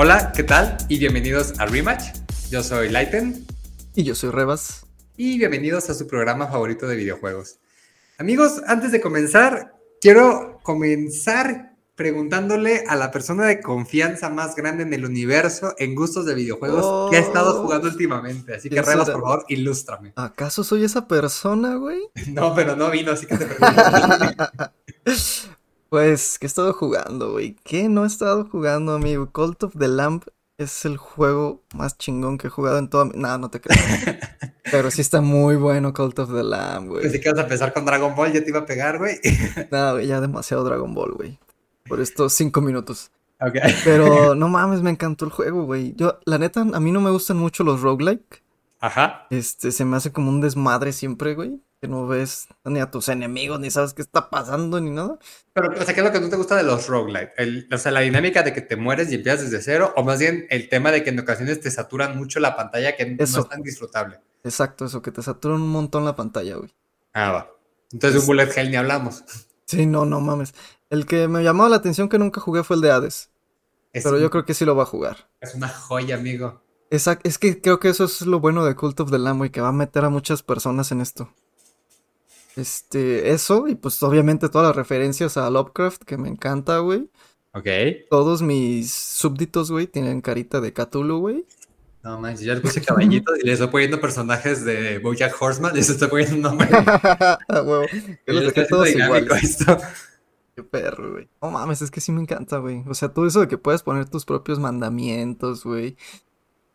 Hola, ¿qué tal? Y bienvenidos a Rematch. Yo soy Lighten. Y yo soy Rebas. Y bienvenidos a su programa favorito de videojuegos. Amigos, antes de comenzar, quiero comenzar preguntándole a la persona de confianza más grande en el universo en gustos de videojuegos que ha estado jugando últimamente. Así que, Rebas, por favor, ilústrame. ¿Acaso soy esa persona, güey? no, pero no vino, así que te pregunto. Pues, ¿qué he estado jugando, güey? ¿Qué no he estado jugando, amigo? Cult of the Lamp es el juego más chingón que he jugado en toda mi... No, no te creo. Pero sí está muy bueno Cult of the Lamb, güey. Que vas a empezar con Dragon Ball, ya te iba a pegar, güey. no, güey, ya demasiado Dragon Ball, güey. Por estos cinco minutos. Ok. Pero no mames, me encantó el juego, güey. Yo, la neta, a mí no me gustan mucho los roguelike. Ajá. Este, se me hace como un desmadre siempre, güey que no ves ni a tus enemigos, ni sabes qué está pasando, ni nada. Pero, o sea, ¿qué es lo que no te gusta de los roguelite? o sea, la dinámica de que te mueres y empiezas desde cero, o más bien el tema de que en ocasiones te saturan mucho la pantalla, que no es tan disfrutable. Exacto, eso, que te saturan un montón la pantalla, güey. Ah, va. Entonces, un bullet hell ni hablamos. Sí, no, no mames. El que me llamó la atención que nunca jugué fue el de Hades. pero yo creo que sí lo va a jugar. Es una joya, amigo. Es que creo que eso es lo bueno de Cult of the Lamb, y que va a meter a muchas personas en esto. Este, eso, y pues obviamente todas las referencias a Lovecraft, que me encanta, güey. Ok. Todos mis súbditos, güey, tienen carita de Cthulhu, güey. No manches, ya le puse caballitos y le estoy poniendo personajes de Bojack Horseman, les estoy poniendo un nombre. huevo. Yo los dejé todos iguales. Esto. Qué perro, güey. No mames, es que sí me encanta, güey. O sea, todo eso de que puedes poner tus propios mandamientos, güey.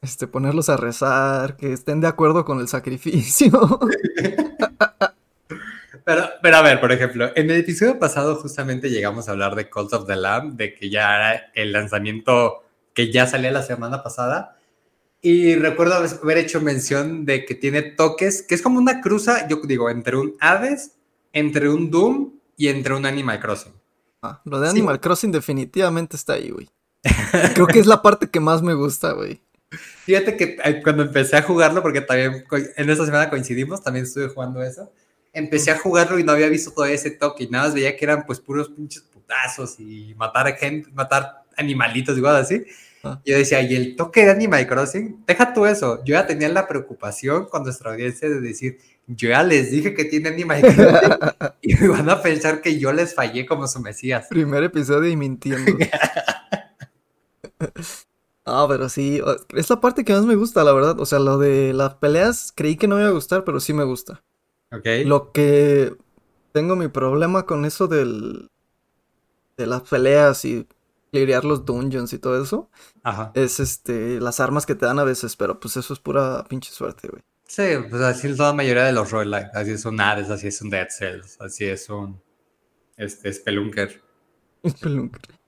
Este, ponerlos a rezar, que estén de acuerdo con el sacrificio. Pero, pero a ver, por ejemplo, en el episodio pasado justamente llegamos a hablar de Cult of the Lamb, de que ya era el lanzamiento que ya salía la semana pasada. Y recuerdo haber hecho mención de que tiene toques, que es como una cruza, yo digo, entre un Hades, entre un Doom y entre un Animal Crossing. Ah, lo de Animal Crossing definitivamente está ahí, güey. Creo que es la parte que más me gusta, güey. Fíjate que cuando empecé a jugarlo, porque también en esa semana coincidimos, también estuve jugando eso empecé a jugarlo y no había visto todo ese toque y nada más veía que eran pues puros pinches putazos y matar a gente, matar animalitos, igual así. Ah. Yo decía, y el toque de Animal Crossing, deja tú eso. Yo ya tenía la preocupación con nuestra audiencia de decir, yo ya les dije que tiene Animal Crossing y me van a pensar que yo les fallé como su mesías. Primer episodio y mintiendo. Ah, pero sí, es la parte que más me gusta, la verdad. O sea, lo de las peleas creí que no me iba a gustar, pero sí me gusta. Lo que tengo mi problema con eso del de las peleas y clearear los dungeons y todo eso es este las armas que te dan a veces, pero pues eso es pura pinche suerte, güey. Sí, pues así es la mayoría de los roguelike, así es un Hades, así es un Dead Cells, así es un este Spelunker. Spelunker.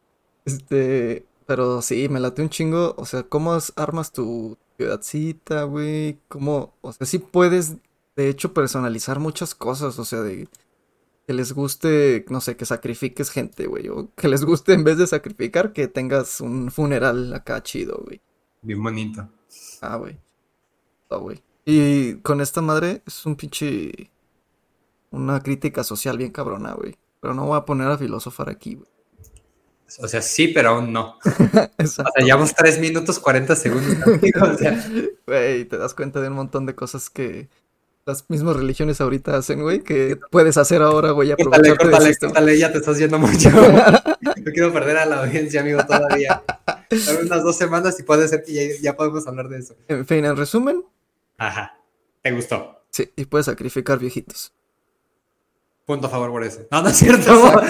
Este, pero sí, me late un chingo, o sea, cómo armas tu ciudadcita, güey, cómo, o sea, sí puedes de hecho, personalizar muchas cosas, o sea, de que les guste, no sé, que sacrifiques gente, güey, o que les guste en vez de sacrificar, que tengas un funeral acá chido, güey. Bien bonito. Ah, güey. Ah, güey. Y con esta madre es un pinche... Una crítica social bien cabrona, güey. Pero no voy a poner a filosofar aquí, güey. O sea, sí, pero aún no. o sea, llevamos 3 minutos 40 segundos. o sea. Güey, te das cuenta de un montón de cosas que las mismas religiones ahorita hacen, güey, que puedes hacer ahora, güey, córtale, córtale, córtale, ya te estás yendo mucho. no quiero perder a la audiencia, amigo, todavía. Dame unas dos semanas y puede ser que ya, podemos hablar de eso. En fin, en resumen. Ajá, ¿te gustó? Sí, y puedes sacrificar viejitos. Punto a favor por eso. No, no es cierto.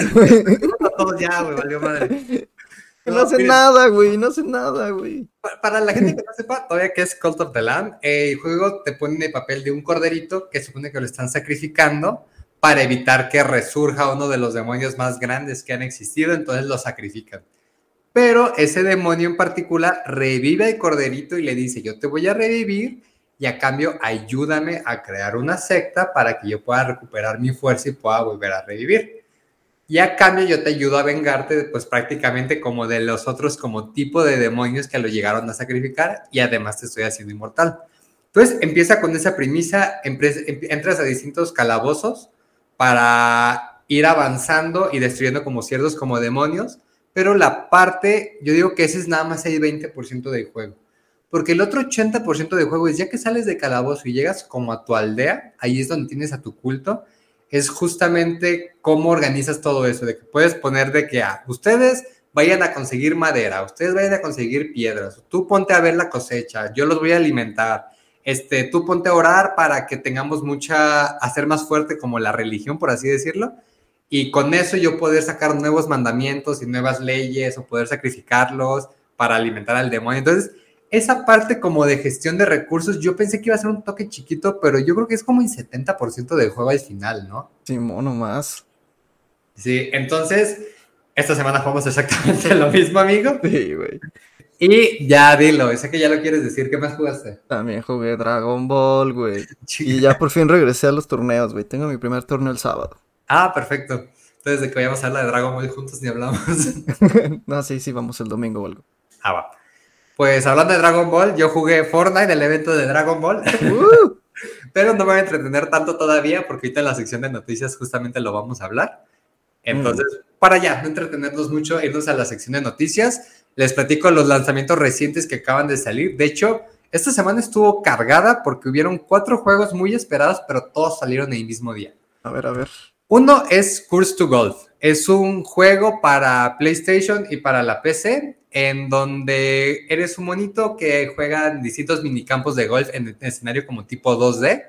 Todos ya, güey, valió madre. No, hace nada, güey, no hace nada, güey. Para, la gente que no sepa todavía que es Cult of the Lamb, el juego te pone en el papel de un corderito que supone que lo están sacrificando para evitar que resurja uno de los demonios más grandes que han existido, entonces lo sacrifican. Pero ese demonio en particular revive al corderito y le dice, yo te voy a revivir y a cambio ayúdame a crear una secta para que yo pueda recuperar mi fuerza y pueda volver a revivir y a cambio yo te ayudo a vengarte, pues prácticamente como de los otros como tipo de demonios que lo llegaron a sacrificar y además te estoy haciendo inmortal. Entonces empieza con esa premisa, entras a distintos calabozos para ir avanzando y destruyendo como ciertos como demonios, pero la parte, yo digo que ese es nada más el 20% del juego. Porque el otro 80% del juego es ya que sales de calabozo y llegas como a tu aldea, ahí es donde tienes a tu culto, es justamente cómo organizas todo eso, de que puedes poner de que ah, ustedes vayan a conseguir madera, ustedes vayan a conseguir piedras, tú ponte a ver la cosecha, yo los voy a alimentar, este, tú ponte a orar para que tengamos mucha, hacer más fuerte como la religión, por así decirlo, y con eso yo poder sacar nuevos mandamientos y nuevas leyes o poder sacrificarlos para alimentar al demonio. Entonces, esa parte como de gestión de recursos, yo pensé que iba a ser un toque chiquito, pero yo creo que es como el 70% del juego al final, ¿no? Sí, mono más. Sí, entonces, esta semana jugamos exactamente lo mismo, amigo. Sí, güey. Y ya dilo, sé que ya lo quieres decir, ¿qué más jugaste? También jugué Dragon Ball, güey. y ya por fin regresé a los torneos, güey. Tengo mi primer torneo el sábado. Ah, perfecto. Entonces, de que vayamos a hablar de Dragon Ball juntos ni hablamos. no, sí, sí, vamos el domingo o algo. Ah, va. Pues hablando de Dragon Ball, yo jugué Fortnite, el evento de Dragon Ball. Uh. Pero no me voy a entretener tanto todavía porque ahorita en la sección de noticias justamente lo vamos a hablar. Entonces, mm. para ya, no entretenernos mucho, irnos a la sección de noticias. Les platico los lanzamientos recientes que acaban de salir. De hecho, esta semana estuvo cargada porque hubieron cuatro juegos muy esperados, pero todos salieron el mismo día. A ver, a ver. Uno es Curse to Golf. Es un juego para PlayStation y para la PC en donde eres un monito que juega en distintos minicampos de golf en escenario como tipo 2D,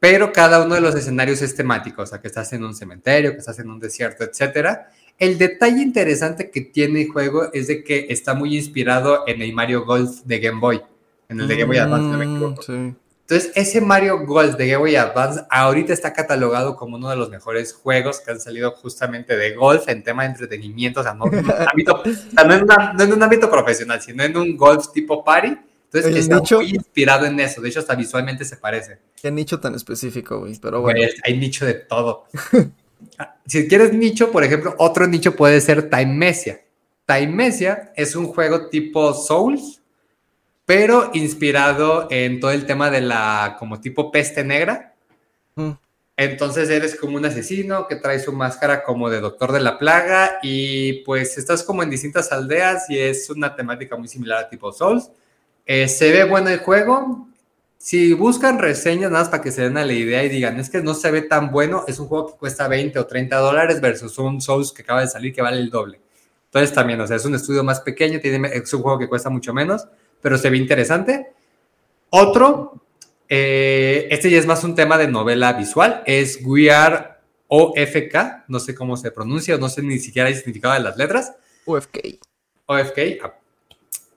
pero cada uno de los escenarios es temático, o sea, que estás en un cementerio, que estás en un desierto, etc. El detalle interesante que tiene el juego es de que está muy inspirado en el Mario Golf de Game Boy, en el de Game Boy Advance, no me mm, equivoco. Sí. Entonces, ese Mario Golf de Game Boy Advance ahorita está catalogado como uno de los mejores juegos que han salido justamente de golf en tema de entretenimiento, o sea, no, en un ámbito, no, en un ámbito profesional, sino en un golf tipo party. Entonces, está muy inspirado en eso. De hecho, hasta visualmente se parece. Qué nicho tan específico, güey. Pero bueno. hay nicho de todo. si quieres nicho, por ejemplo, otro nicho puede ser Time Mesia. Time Mesia es un juego tipo Souls, pero inspirado en todo el tema de la como tipo peste negra. Mm. Entonces eres como un asesino que trae su máscara como de doctor de la plaga y pues estás como en distintas aldeas y es una temática muy similar a tipo Souls. Eh, se ve bueno el juego. Si buscan reseñas nada más para que se den a la idea y digan, es que no se ve tan bueno, es un juego que cuesta 20 o 30 dólares versus un Souls que acaba de salir que vale el doble. Entonces también, o sea, es un estudio más pequeño, tiene, es un juego que cuesta mucho menos pero se ve interesante. Otro, eh, este ya es más un tema de novela visual, es We Are OFK, no sé cómo se pronuncia, no sé ni siquiera el significado de las letras. OFK. OFK. Ah.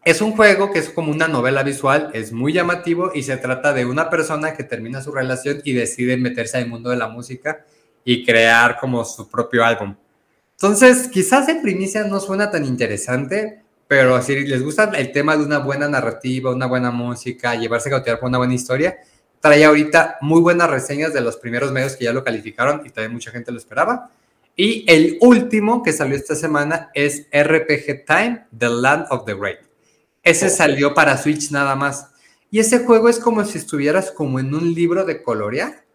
Es un juego que es como una novela visual, es muy llamativo y se trata de una persona que termina su relación y decide meterse al mundo de la música y crear como su propio álbum. Entonces, quizás en primicia no suena tan interesante, pero si les gusta el tema de una buena narrativa, una buena música, llevarse a cautear por una buena historia, trae ahorita muy buenas reseñas de los primeros medios que ya lo calificaron y también mucha gente lo esperaba. Y el último que salió esta semana es RPG Time, The Land of the Great. Ese salió para Switch nada más. Y ese juego es como si estuvieras como en un libro de colorear,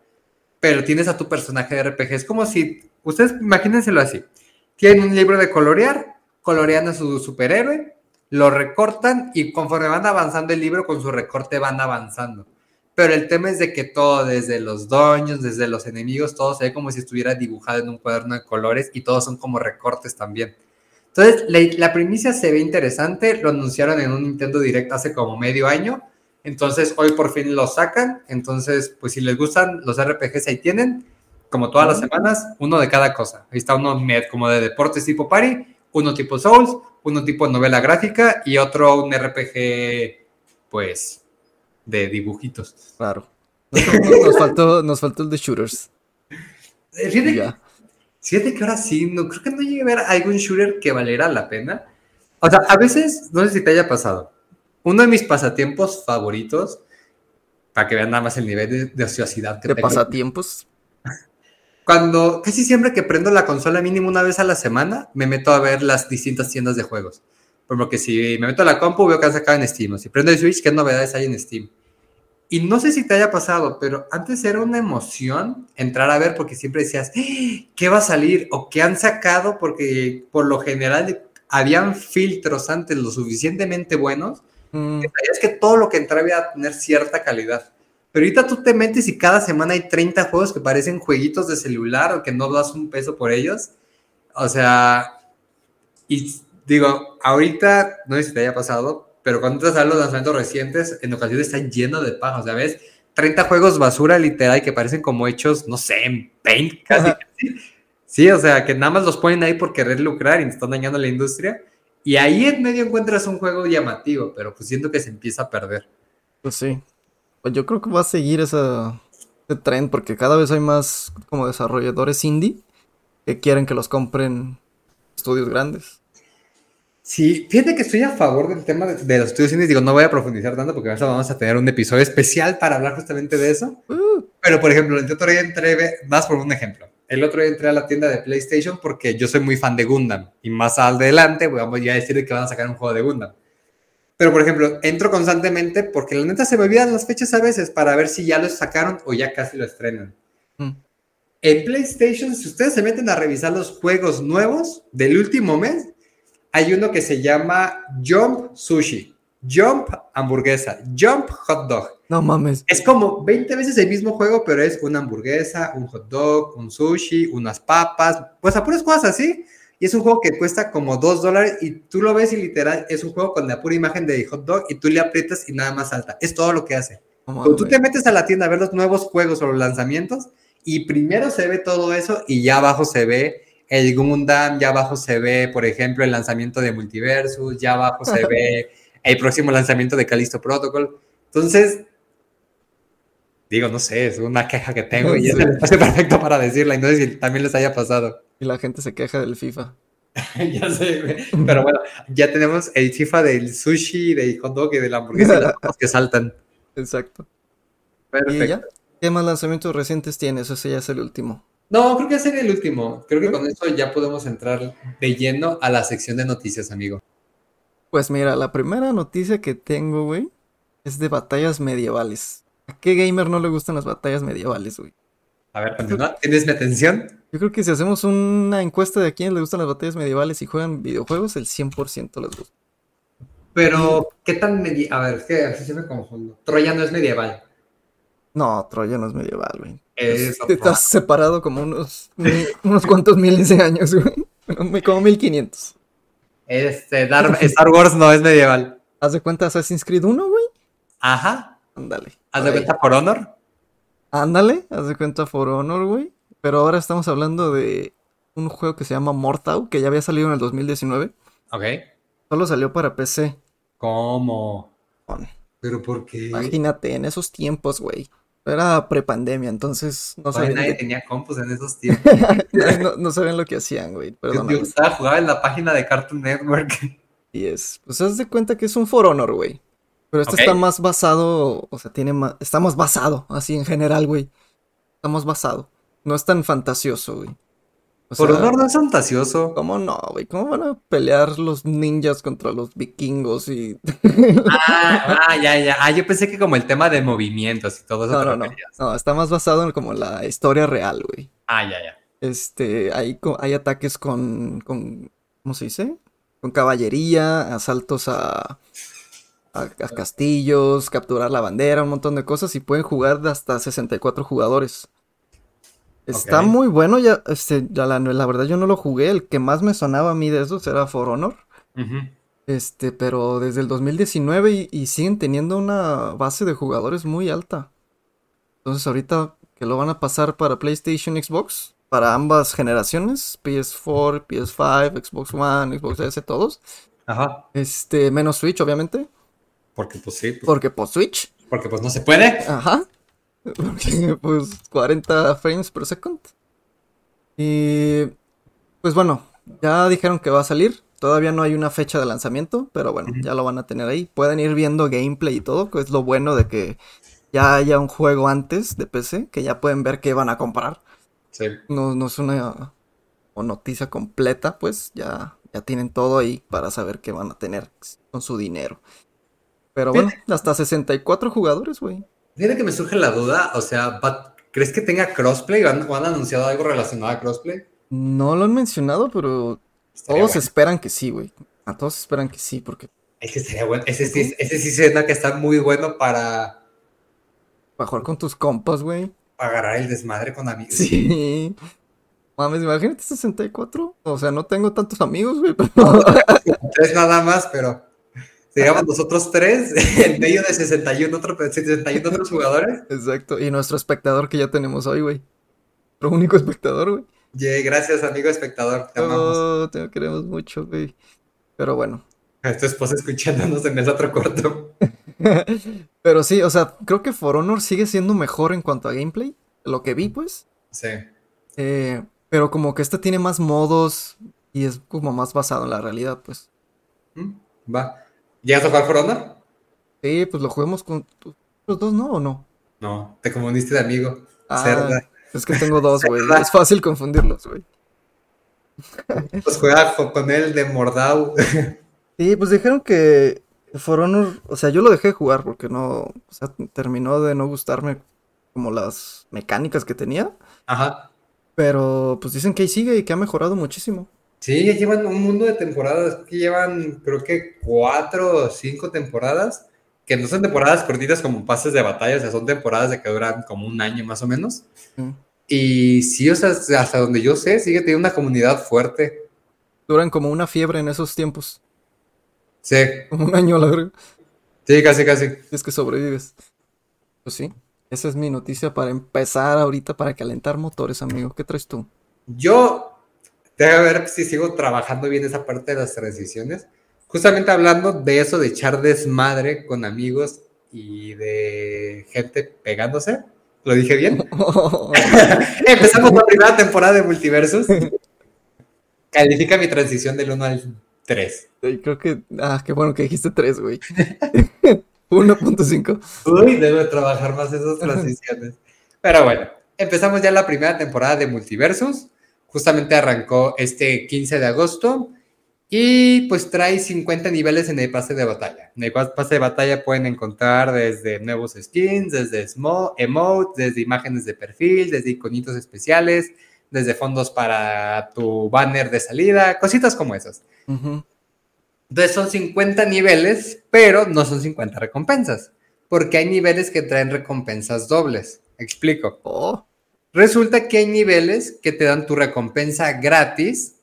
pero tienes a tu personaje de RPG. Es como si, ustedes imagínenselo así, tienen un libro de colorear, coloreando a su superhéroe, lo recortan y conforme van avanzando el libro con su recorte van avanzando. Pero el tema es de que todo, desde los dueños, desde los enemigos, todo se ve como si estuviera dibujado en un cuaderno de colores y todos son como recortes también. Entonces, la, la primicia se ve interesante, lo anunciaron en un Nintendo Direct hace como medio año, entonces hoy por fin lo sacan, entonces pues si les gustan los RPGs ahí tienen, como todas las semanas, uno de cada cosa. Ahí está uno como de deportes tipo party uno tipo Souls, uno tipo novela gráfica y otro un RPG, pues, de dibujitos. Claro. Nos, faltó, nos faltó el de shooters. Eh, fíjate, que ahora sí, no, creo que no llegué a ver algún shooter que valiera la pena. O sea, a veces, no sé si te haya pasado, uno de mis pasatiempos favoritos, para que vean nada más el nivel de, de ociosidad que ¿De pasatiempos? Cuando casi siempre que prendo la consola mínimo una vez a la semana, me meto a ver las distintas tiendas de juegos. Como que si me meto a la compu, veo que han sacado en Steam. Si prendo el Switch, ¿qué novedades hay en Steam? Y no sé si te haya pasado, pero antes era una emoción entrar a ver porque siempre decías, ¡Ah! ¿qué va a salir? O qué han sacado, porque por lo general habían filtros antes lo suficientemente buenos Mm, que sabías que todo lo que entraba iba a tener cierta calidad. Pero ahorita tú te metes y cada semana hay 30 juegos que parecen jueguitos de celular o que no das un peso por ellos. O sea, y digo, ahorita, no sé si te haya pasado, pero cuando entras a los lanzamientos recientes, en ocasiones están llenos de paja, o sea, ves 30 juegos basura literal que parecen como hechos, no sé, en Paint casi. casi. Sí, o sea, que nada más los ponen ahí por querer lucrar y están dañando la industria. Y ahí en medio encuentras un juego llamativo, pero pues siento que se empieza a perder. Pues sí. Pues yo creo que va a seguir esa, ese trend porque cada vez hay más como desarrolladores indie que quieren que los compren estudios grandes. Sí, fíjate que estoy a favor del tema de, de los estudios indies. Digo, no voy a profundizar tanto porque vamos a tener un episodio especial para hablar justamente de eso. Uh, Pero, por ejemplo, el otro día entré, más por un ejemplo. El otro día entré a la tienda de PlayStation porque yo soy muy fan de Gundam. Y más adelante vamos ya a decir que van a sacar un juego de Gundam. Pero, por ejemplo, entro constantemente porque la neta se me olvidan las fechas a veces para ver si ya lo sacaron o ya casi lo estrenan. mm. En PlayStation, si ustedes se meten a revisar los juegos nuevos del último mes, hay uno que se llama Jump Sushi, Jump Hamburguesa, Jump Hot Dog. No mames. Es como 20 veces el mismo juego, pero es una hamburguesa, un hot dog, un sushi, unas papas, pues a puras cosas así. Y es un juego que cuesta como 2 dólares y tú lo ves y literal es un juego con la pura imagen de hot dog y tú le aprietas y nada más salta. Es todo lo que hace. Cuando tú te metes a la tienda a ver los nuevos juegos o los lanzamientos y primero se ve todo eso y ya abajo se ve el Gundam, ya abajo se ve, por ejemplo, el lanzamiento de Multiversus, ya abajo se ve el próximo lanzamiento de Callisto Protocol. Entonces, digo, no sé, es una queja que tengo y es el espacio perfecto para decirla y no sé si también les haya pasado. Y la gente se queja del FIFA. ya sé, güey. pero bueno, ya tenemos el FIFA del sushi, del hot dog y de la hamburguesa las que saltan. Exacto. ¿Y Perfecto. ya? ¿Qué más lanzamientos recientes tienes? Ese ya es el último. No, creo que ese sería el último. Creo que con eso ya podemos entrar de lleno a la sección de noticias, amigo. Pues mira, la primera noticia que tengo, güey, es de batallas medievales. ¿A qué gamer no le gustan las batallas medievales, güey? A ver, continúa. ¿Tienes mi atención? Yo creo que si hacemos una encuesta de a quién le gustan las batallas medievales y juegan videojuegos, el 100% les gusta. Pero, ¿qué tan medieval? A ver, es que así se me confundo. Troya no es medieval. No, Troya no es medieval, güey. Es Te Estás separado como unos, unos cuantos miles de años, güey. Como 1500. Este, Star Wars no es medieval. ¿Haz de cuenta Assassin's Creed 1, güey? Ajá. Ándale. ¿Haz de cuenta por Honor? Ándale, haz de cuenta For Honor, güey. Pero ahora estamos hablando de un juego que se llama Mortal, que ya había salido en el 2019. Ok. Solo salió para PC. ¿Cómo? ¿Pero por qué? Imagínate, en esos tiempos, güey. Era prepandemia, entonces no sabían, nadie tenía compus en esos tiempos. no, no sabían lo que hacían, güey. Yo estaba jugando en la página de Cartoon Network. Y es, pues haz de cuenta que es un For Honor, güey. Pero este está más basado, o sea, tiene más, está más basado, así en general, güey. Está más basado. No es tan fantasioso, güey. O Por sea, Honor no es fantasioso. ¿Cómo no, güey? ¿Cómo van a pelear los ninjas contra los vikingos y... Ah, ah, ya, ya. Ah, yo pensé que como el tema de movimientos y todo eso No, no, no. No, está más basado en como la historia real, güey. Ah, ya, ya. Este, hay, hay ataques con, con, ¿cómo se dice? Con caballería, asaltos a, a, a castillos, capturar la bandera, un montón de cosas y pueden jugar de hasta 64 jugadores. Está muy bueno, ya, este, ya la, la verdad yo no lo jugué, el que más me sonaba a mí de esos era For Honor. Este, pero desde el 2019 y, y siguen teniendo una base de jugadores muy alta. Entonces ahorita que lo van a pasar para PlayStation, Xbox, para ambas generaciones, PS4, PS5, Xbox One, Xbox S, todos. Ajá. Este, menos Switch, obviamente, Porque pues sí, pues, porque por Switch, porque pues no se puede. ajá. Porque, pues 40 frames per second. Y pues bueno, ya dijeron que va a salir. Todavía no hay una fecha de lanzamiento, pero bueno, ya lo van a tener ahí. Pueden ir viendo gameplay y todo, que es lo bueno de que ya haya un juego antes de PC, que ya pueden ver qué van a comprar. Sí. No, no es una o noticia completa, pues ya, ya tienen todo ahí para saber qué van a tener con su dinero. Pero bueno, hasta 64 jugadores, güey. Fíjate que me surge la duda, o sea, ¿crees que tenga crossplay? ¿O han, o han anunciado algo relacionado a crossplay? No lo han mencionado, pero Estaría Todos bueno. esperan que sí, güey. A todos esperan que sí, porque Ese sería bueno. Ese sí, ese sí suena que está muy bueno para, para jugar con tus compas, güey. para agarrar el desmadre con amigos. Sí. Mames, imagínate 64. O sea, no tengo tantos amigos, güey. pero- Tres nada más, pero seríamos nosotros tres en medio de 61, otro, 61 otros jugadores. Exacto. Y nuestro espectador que ya tenemos hoy, güey. Nuestro único espectador, güey. Yay, gracias, amigo espectador. Te amamos. Oh, te queremos mucho, güey. Pero bueno. A tu esposa escuchándonos en el otro cuarto. Pero sí, o sea, creo que For Honor sigue siendo mejor en cuanto a gameplay. Lo que vi, pues. Sí. Eh, pero como que este tiene más modos y es como más basado en la realidad, pues. ¿Mm? Va. ¿Llegas a jugar For Honor? Sí, pues lo juguemos con los dos, ¿no? ¿O no? No, te confundiste de amigo. Ah, Cerda. es que tengo dos, güey. Es fácil confundirlos, güey. Pues juega con él de Mordau. Sí, pues dijeron que For Honor, o sea, yo lo dejé de jugar porque no, o sea, terminó de no gustarme como las mecánicas que tenía, Ajá. pero pues dicen que ahí sigue y que ha mejorado muchísimo. Sí, ya llevan un mundo de temporadas. Que llevan, creo que cuatro o cinco temporadas. Que no son temporadas cortitas como pases de batalla, o sea, son temporadas de que duran como un año más o menos. Mm. Y sí, o sea, hasta donde yo sé, sigue teniendo una comunidad fuerte. Duran como una fiebre en esos tiempos, Sí, como un año a la verga, sí, casi, casi. si es que sobrevives. Pues sí, esa es mi noticia para empezar ahorita para calentar motores, amigo. ¿Qué traes tú? Yo, déjame ver si sigo trabajando bien esa parte de las transiciones. Justamente hablando de eso, de echar desmadre con amigos y de gente pegándose. ¿Lo dije bien? Empezamos la primera temporada de Multiversus. Califica mi transición del 1 al 3. Y creo que, ah, qué bueno que dijiste tres, güey. 1.5. Uy, debo de trabajar más esas transiciones. Pero bueno, empezamos ya la primera temporada de Multiversus. Justamente arrancó este 15 de agosto. Y pues trae 50 niveles en el pase de batalla. En el pas- pase de batalla pueden encontrar desde nuevos skins, desde emotes, desde imágenes de perfil, desde iconitos especiales, desde fondos para tu banner de salida, cositas como esas. Ujú. Entonces son 50 niveles, pero no son 50 recompensas, porque hay niveles que traen recompensas dobles. Explico. Oh, Resulta que hay niveles que te dan tu recompensa gratis,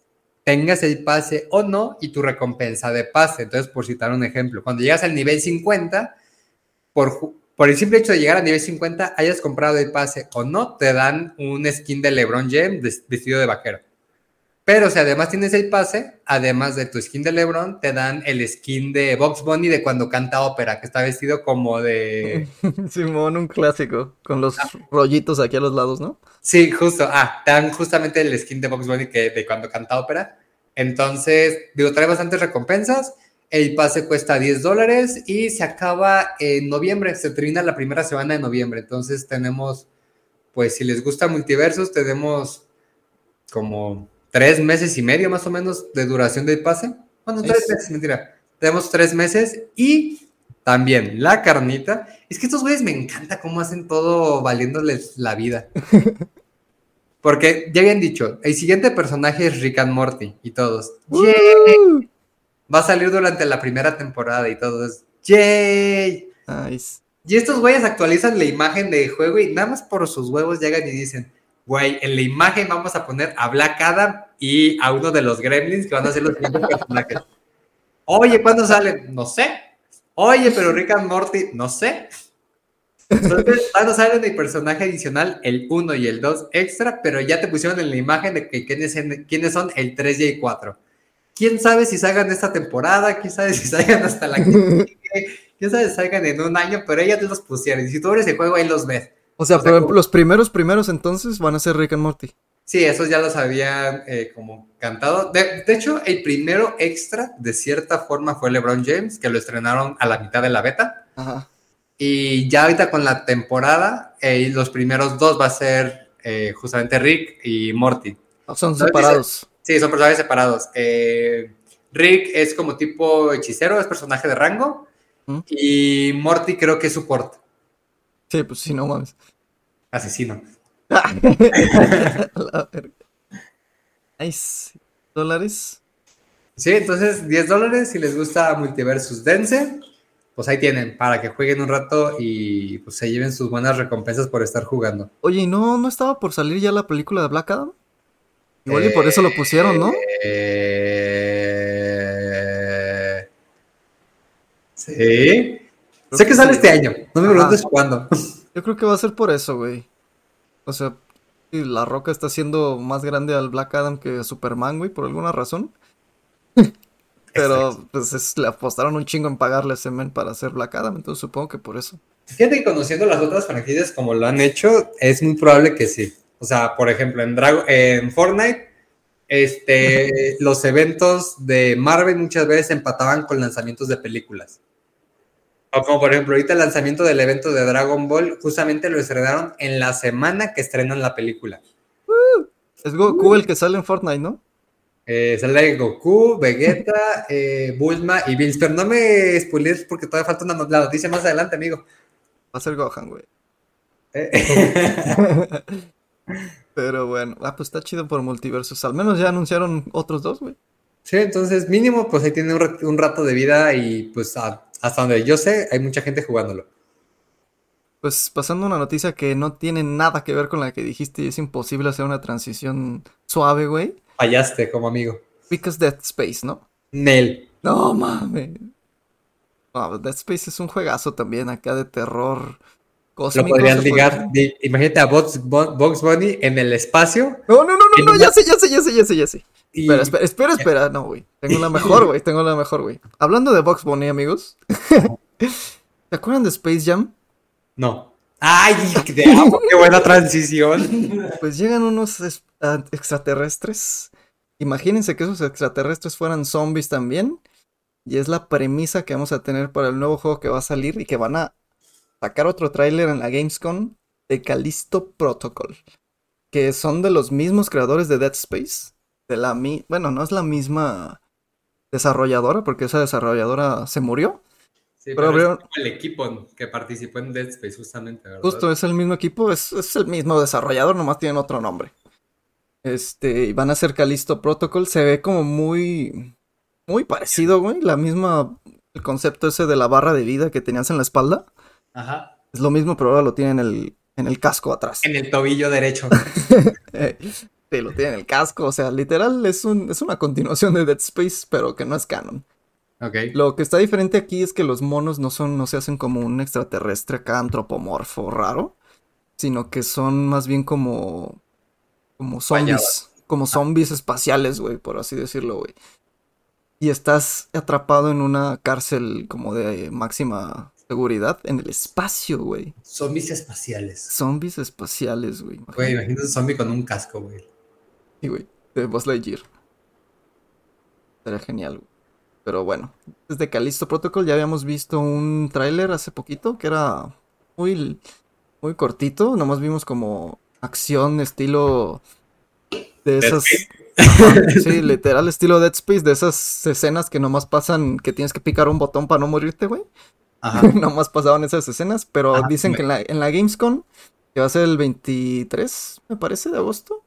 tengas el pase o no, y tu recompensa de pase. Entonces, por citar un ejemplo, cuando llegas al nivel 50, por, el simple hecho de llegar al nivel 50, hayas comprado el pase o no, te dan un skin de LeBron James vestido de vaquero. Pero si además tienes el pase, además de tu skin de LeBron, te dan el skin de Box Bunny de cuando canta ópera, que está vestido como de... Simón, un clásico. Con los rollitos aquí a los lados, ¿no? Sí, justo. Ah, te dan justamente el skin de Box Bunny que de cuando canta ópera. Entonces, digo, trae bastantes recompensas. El pase cuesta 10 dólares y se acaba en noviembre. Se termina la primera semana de noviembre. Entonces, tenemos, pues, si les gusta Multiversos, tenemos como tres meses y medio más o menos de duración del pase. Bueno, tres Es- meses, mentira. Tenemos tres meses y también la carnita. Es que estos güeyes me encanta cómo hacen todo valiéndoles la vida. Porque ya habían dicho, el siguiente personaje es Rick and Morty y todos. ¡Yay! Va a salir durante la primera temporada y todos. ¡Yay! Nice. Y estos güeyes actualizan la imagen del juego y nada más por sus huevos llegan y dicen, güey, en la imagen vamos a poner a Black Adam y a uno de los gremlins que van a ser los siguientes personajes. Oye, ¿cuándo salen? No sé. Oye, pero Rick and Morty, no sé. Entonces, van a salir el personaje adicional, el 1 y el 2 extra, pero ya te pusieron en la imagen de que quiénes, son el 3 y el 4. ¿Quién sabe si salgan esta temporada? ¿Quién sabe si salgan hasta la que? ¿Quién sabe si salgan en un año? Pero ellas te los pusieron. Y si tú abres el juego, ahí los ves. O sea, O sea, por ejemplo, como- los primeros primeros entonces van a ser Rick and Morty. Sí, esos ya los habían eh, como cantado. De, de hecho, el primero extra, de cierta forma, fue LeBron James, que lo estrenaron a la mitad de la beta. Ajá. Y ya ahorita con la temporada, eh, los primeros dos va a ser eh, justamente Rick y Morty. Son dice- separados. Sí, son personajes separados. Eh, Rick es como tipo hechicero, es personaje de rango. ¿Mm? Y Morty creo que es support, Sí, pues sí, no mames. asesino. La verga. Nice. ¿Dólares? Sí, entonces 10 dólares si les gusta Multiversus Dense, pues ahí tienen, para que jueguen un rato y pues se lleven sus buenas recompensas por estar jugando. Oye, ¿y no, no estaba por salir ya la película de Black Adam? Igual y por eso lo pusieron, ¿no? Eh... Sí. Sé que sale este año, no me preguntes cuándo. Yo creo que va a ser por eso, güey. O sea, la Roca está haciendo más grande al Black Adam que a Superman, güey, por alguna razón. Pero pues le apostaron un chingo en pagarle a ese men para hacer Black Adam, entonces supongo que por eso. Fíjate que conociendo las otras franquicias como lo han hecho, es muy probable que sí. O sea, por ejemplo, en, en Fortnite, este, los eventos de Marvel muchas veces empataban con lanzamientos de películas. O como por ejemplo, ahorita el lanzamiento del evento de Dragon Ball, justamente lo estrenaron en la semana que estrenan la película. es Goku el que sale en Fortnite, ¿no? Eh, sale Goku, Vegeta, eh, Bulma y Bills. Pero no me spoilees porque todavía falta una noticia más adelante, amigo. Va a ser Gohan, güey. Eh. Pero bueno, ah, pues está chido por multiversos. Al menos ya anunciaron otros dos, güey. Sí, entonces mínimo, pues ahí tiene un, rato de vida y pues hasta donde yo sé, hay mucha gente jugándolo. Pues pasando una noticia que no tiene nada que ver con la que dijiste y es imposible hacer una transición suave, güey. Fallaste como amigo. Because Dead Space, ¿no? Nel. No mames. No, Dead Space es un juegazo también acá de terror cósmico. Lo podrían ligar. Imagínate a Box, Bunny en el espacio. No, no, no, no, no ya sé, ya sé, ya sé, ya sé, ya sé. Espera, espera, espera, espera. No, güey. Tengo la mejor, güey. Tengo la mejor, güey. Hablando de Box Bunny, amigos. ¿Se acuerdan de Space Jam? No. ¡Ay! ¡Qué buena transición! Pues llegan unos extraterrestres. Imagínense que esos extraterrestres fueran zombies también. Y es la premisa que vamos a tener para el nuevo juego que va a salir y que van a sacar otro tráiler en la Gamescom de Callisto Protocol. Que son de los mismos creadores de Dead Space de la bueno, no es la misma desarrolladora, porque esa desarrolladora se murió. Sí, pero, es el equipo que participó en Dead Space, justamente, ¿verdad? Justo, es el mismo equipo, es, el mismo desarrollador, nomás tienen otro nombre. Este, y van a hacer Callisto Protocol, se ve como muy, muy parecido, güey, la misma, el concepto ese de la barra de vida que tenías en la espalda. Ajá. Es lo mismo, pero ahora lo tienen en el, en el casco atrás. En el tobillo derecho. Eh, lo tiene en el casco. O sea, literal es, un, es una continuación de Dead Space, pero que no es canon. Okay. Lo que está diferente aquí es que los monos no son, no se hacen como un extraterrestre acá antropomorfo raro, sino que son más bien como, como zombies, como zombies espaciales, güey, por así decirlo, güey. Y estás atrapado en una cárcel como de máxima seguridad en el espacio, güey. Zombies espaciales. Zombies espaciales, güey. Güey, imagínate un zombie con un casco, güey. Sí, güey, de Buzz Lightyear. Sería genial, güey. Pero bueno, desde Callisto Protocol ya habíamos visto un tráiler hace poquito que era muy, muy cortito. Nomás vimos como acción estilo de esas... sí, literal estilo Dead Space, de esas escenas que nomás pasan, que tienes que picar un botón para no morirte, güey. Ajá. nomás pasaban esas escenas, pero dicen que en la, en la Gamescom, que va a ser el 23, me parece, de agosto,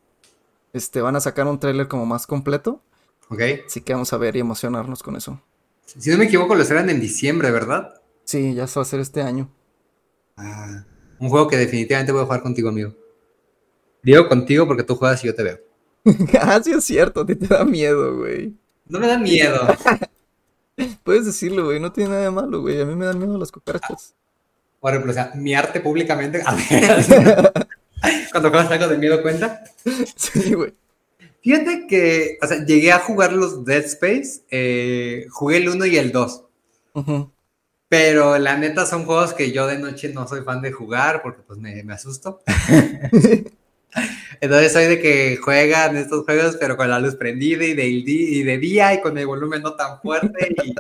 este, van a sacar un tráiler como más completo. Ok. Así que vamos a ver y emocionarnos con eso. Si no me equivoco, lo serán en diciembre, ¿verdad? Sí, ya se va a hacer este año. Ah, un juego que definitivamente voy a jugar contigo, amigo. Digo contigo porque tú juegas y yo te veo. ah, sí es cierto, a ti te da miedo, güey. No me da miedo. Puedes decirlo, güey, no tiene nada de malo, güey. A mí me dan miedo las cucarachas. Por ejemplo, o sea, mi arte públicamente. A ver. Cuando juegas algo de miedo cuenta. Sí, güey. Fíjate que, o sea, llegué a jugar los Dead Space, eh, jugué el 1 y el 2. Pero la neta son juegos que yo de noche no soy fan de jugar porque pues me, asusto. Entonces soy de que juegan estos juegos pero con la luz prendida y de, y de día y con el volumen no tan fuerte y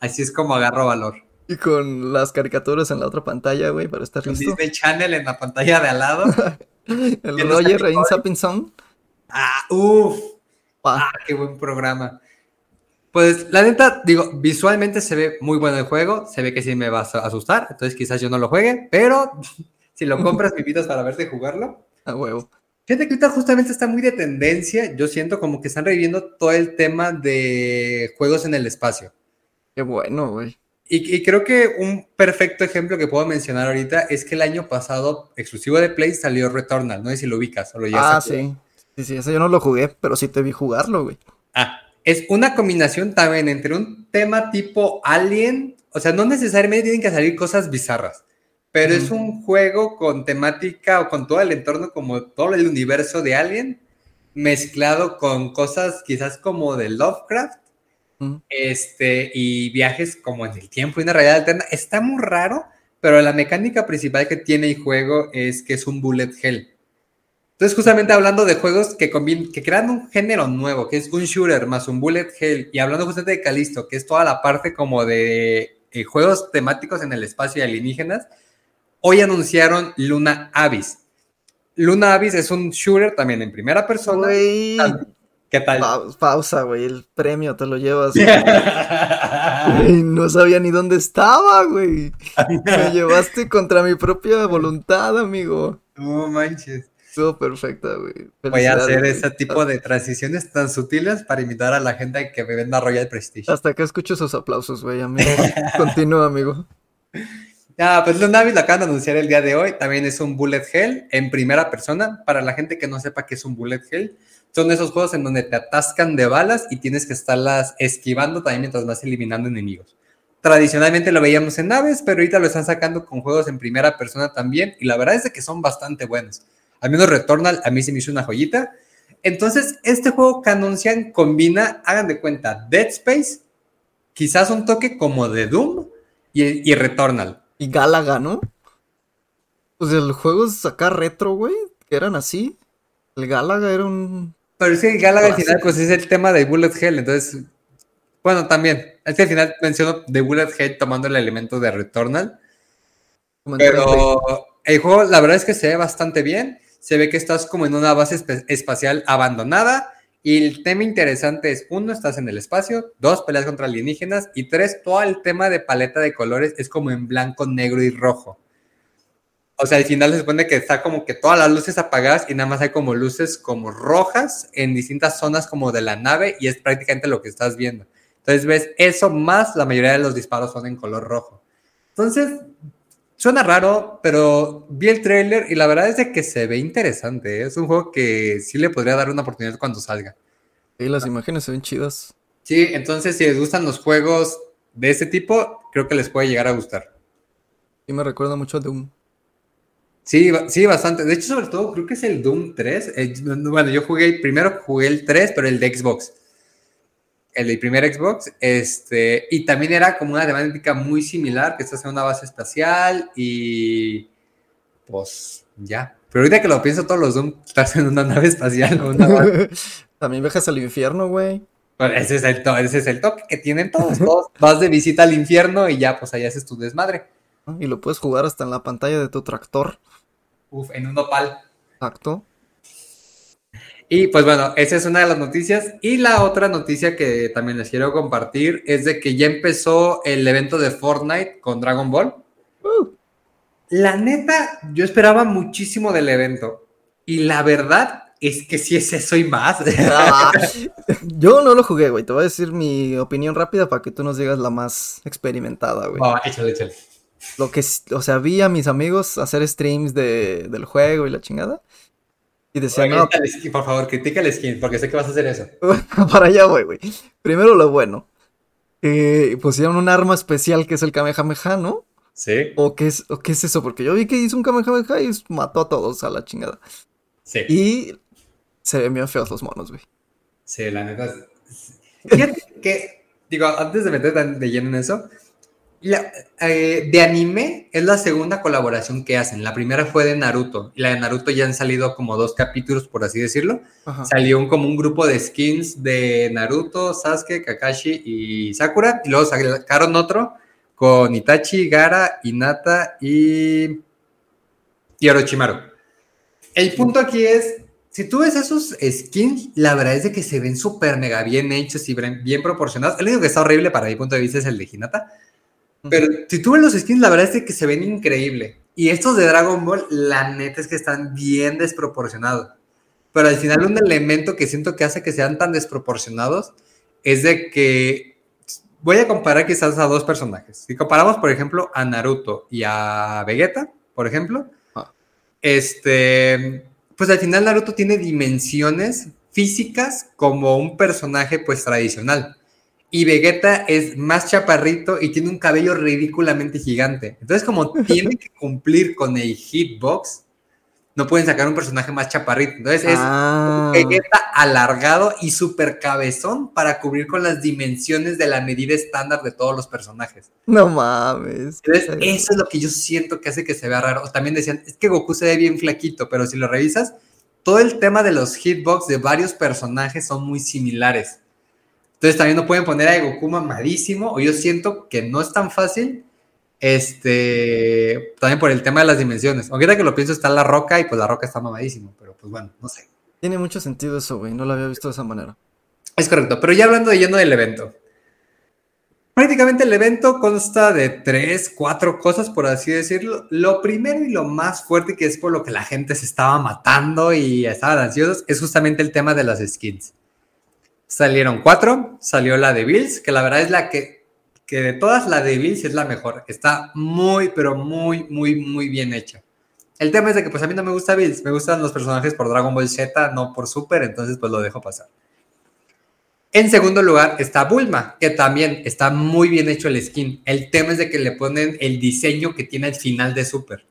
así es como agarro valor. Y con las caricaturas en la otra pantalla, güey, para estar listo. Disney Channel en la pantalla de al lado. el Roger Rain Song. Ah, uff. Ah, qué buen programa. Pues la neta, digo, visualmente se ve muy bueno el juego, se ve que sí me va a asustar, entonces quizás yo no lo juegue, pero si lo compras, me invitas para verte jugarlo. A huevo. Fíjate que ahorita justamente está muy de tendencia. Yo siento como que están reviviendo todo el tema de juegos en el espacio. Qué bueno, güey. Y, creo que un perfecto ejemplo que puedo mencionar ahorita es que el año pasado, exclusivo de Play, salió Returnal. No sé si lo ubicas o lo Ah, sí. Sí, sí, ese yo no lo jugué, pero sí te vi jugarlo, güey. Ah, es una combinación también entre un tema tipo Alien. O sea, no necesariamente tienen que salir cosas bizarras, pero es un juego con temática o con todo el entorno, como todo el universo de Alien, mezclado con cosas quizás como de Lovecraft este, y viajes como en el tiempo y una realidad alterna. Está muy raro, pero la mecánica principal que tiene el juego es que es un bullet hell. Entonces, justamente hablando de juegos que, que crean un género nuevo, que es un shooter más un bullet hell, y hablando justamente de Calisto, que es toda la parte como de eh, juegos temáticos en el espacio y alienígenas, hoy anunciaron Luna Abyss. Luna Abyss es un shooter también en primera persona. ¿Qué tal? pausa, güey. El premio te lo llevas. no sabía ni dónde estaba, güey. Me llevaste contra mi propia voluntad, amigo. No manches. Estuvo perfecta, güey. Voy a hacer ese tipo de transiciones tan sutiles para invitar a la gente a que me venda Royal Prestige. Hasta que escucho esos aplausos, güey, amigo. Continúa, amigo. Ya, pues los Navi lo acaban de anunciar el día de hoy. También es un Bullet Hell en primera persona. Para la gente que no sepa qué es un Bullet Hell, son esos juegos en donde te atascan de balas y tienes que estarlas esquivando también mientras vas eliminando enemigos. Tradicionalmente lo veíamos en naves, pero ahorita lo están sacando con juegos en primera persona también y la verdad es que son bastante buenos. Al menos Returnal a mí se me hizo una joyita. Entonces, este juego que anuncian combina, hagan de cuenta, Dead Space, quizás un toque como de Doom y, y Returnal. Y Galaga, ¿no? Pues el juego es acá retro, güey, que eran así. El Galaga era un pero es que Galaga al final, pues es el tema de Bullet Hell, entonces, bueno, también, es que al final menciono de Bullet Hell tomando el elemento de Returnal. Pero el juego, la verdad es que se ve bastante bien. Se ve que estás como en una base espacial abandonada. Y el tema interesante es, uno, estás en el espacio, dos, peleas contra alienígenas, y tres, todo el tema de paleta de colores es como en blanco, negro y rojo. O sea, al final se supone que está como que todas las luces apagadas y nada más hay como luces como rojas en distintas zonas como de la nave y es prácticamente lo que estás viendo. Entonces ves eso más la mayoría de los disparos son en color rojo. Entonces, suena raro, pero vi el trailer y la verdad es de que se ve interesante. ¿eh? Es un juego que sí le podría dar una oportunidad cuando salga. Sí, las imágenes se ven chidas. Sí, entonces si les gustan los juegos de ese tipo, creo que les puede llegar a gustar. Sí, me recuerda mucho de un Sí, sí, bastante. De hecho, sobre todo, creo que es el Doom 3. Eh, bueno, yo jugué, primero jugué el 3, pero el de Xbox. El primer Xbox. Este, y también era como una temática muy similar, que estás en una base espacial y pues ya. Pero ahorita que lo pienso, todos los Doom estás en una nave espacial. también viajas al infierno, güey. ese, es el ese es el toque que tienen todos, todos. Vas de visita al infierno y ya, pues ahí haces tu desmadre. Y lo puedes jugar hasta en la pantalla de tu tractor. Uf, en un opal. Exacto. Y pues bueno, esa es una de las noticias. Y la otra noticia que también les quiero compartir es de que ya empezó el evento de Fortnite con Dragon Ball. Uh. La neta, yo esperaba muchísimo del evento. Y la verdad es que sí es eso y más. Ah, yo no lo jugué, güey. Te voy a decir mi opinión rápida para que tú nos digas la más experimentada, güey. échale, échale. Lo que, o sea, vi a mis amigos hacer streams de, del juego y la chingada. Y decían, no. por favor, critica el skin, porque sé que vas a hacer eso. para allá voy, güey. Primero lo bueno. Eh, pusieron un arma especial que es el Kamehameha, ¿no? Sí. ¿O qué, es, ¿O qué es eso? Porque yo vi que hizo un Kamehameha y mató a todos a la chingada. Sí. Y se ven bien feos los monos, güey. Sí, la neta. Fíjate que, digo, antes de meter de lleno en eso, eh, de anime es la segunda colaboración que hacen. La primera fue de Naruto. Y la de Naruto ya han salido como dos capítulos, por así decirlo. Salió como un grupo de skins de Naruto, Sasuke, Kakashi y Sakura. Y luego sacaron otro con Itachi, Gara, Hinata y, y Orochimaru. El punto aquí es, si tú ves esos skins, la verdad es de que se ven súper mega bien hechos y bien proporcionados. El único que está horrible para mi punto de vista es el de Hinata pero si tú ves los skins, la verdad es que se ven increíble. Y estos de Dragon Ball, la neta es que están bien desproporcionados. pero al final un elemento que siento que hace que sean tan desproporcionados es de que voy a comparar quizás a dos personajes. Si comparamos, por ejemplo, a Naruto y a Vegeta, por ejemplo, ah. este, pues al final Naruto tiene dimensiones físicas como un personaje pues tradicional. Y Vegeta es más chaparrito y tiene un cabello ridículamente gigante. Entonces, como tiene que cumplir con el hitbox, no pueden sacar un personaje más chaparrito. Entonces es ah. Vegeta alargado y súper cabezón para cubrir con las dimensiones de la medida estándar de todos los personajes. No mames. Entonces, eso es lo que yo siento que hace que se vea raro. también decían, es que Goku se ve bien flaquito, pero si lo revisas, todo el tema de los hitbox de varios personajes son muy similares. Entonces también no pueden poner a Goku mamadísimo, o yo siento que no es tan fácil, este, también por el tema de las dimensiones. Aunque ahora que lo pienso está la roca y pues la roca está mamadísimo, pero pues bueno, no sé. Tiene mucho sentido eso, güey, no lo había visto de esa manera. Es correcto, pero ya hablando de lleno del evento. Prácticamente el evento consta de tres, cuatro cosas, por así decirlo. Lo primero y lo más fuerte, que es por lo que la gente se estaba matando y estaban ansiosos, es justamente el tema de las skins. Salieron cuatro, salió la de Bills, que la verdad es la que, que de todas la de Bills es la mejor. Está muy, pero muy, muy, muy bien hecha. El tema es de que pues a mí no me gusta Bills, me gustan los personajes por Dragon Ball Z, no por Super, entonces pues lo dejo pasar. En segundo lugar está Bulma, que también está muy bien hecho el skin. El tema es de que le ponen el diseño que tiene al final de Super.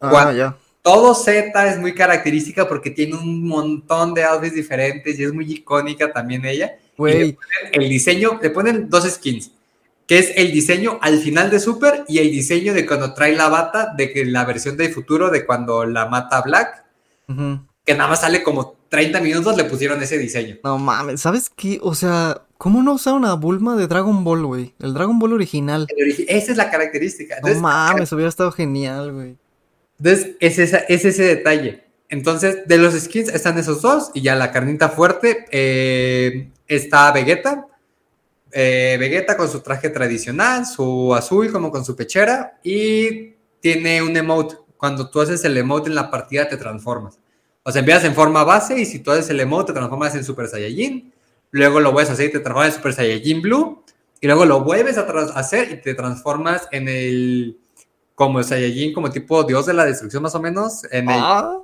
Ah, ya. Todo Z es muy característica porque tiene un montón de outfits diferentes y es muy icónica también ella. el diseño, le ponen dos skins, que es el diseño al final de Super y el diseño de cuando trae la bata, de que la versión de futuro de cuando la mata Black, que nada más sale como 30 minutos, le pusieron ese diseño. No mames, ¿sabes qué? O sea, ¿cómo no usaron a Bulma de Dragon Ball, güey? El Dragon Ball original. esa es la característica. no mames, hubiera estado genial, güey. Entonces, es, es ese detalle. Entonces, de los skins están esos dos y ya la carnita fuerte eh, está Vegeta. Eh, Vegeta con su traje tradicional, su azul como con su pechera y tiene un emote. Cuando tú haces el emote en la partida te transformas. O sea, empiezas en forma base y si tú haces el emote te transformas en Super Saiyajin. Luego lo vuelves hacer y te transformas en Super Saiyajin Blue. Y luego lo vuelves a hacer y te transformas en el como Saiyajin, como tipo dios de la destrucción más o menos. En ah,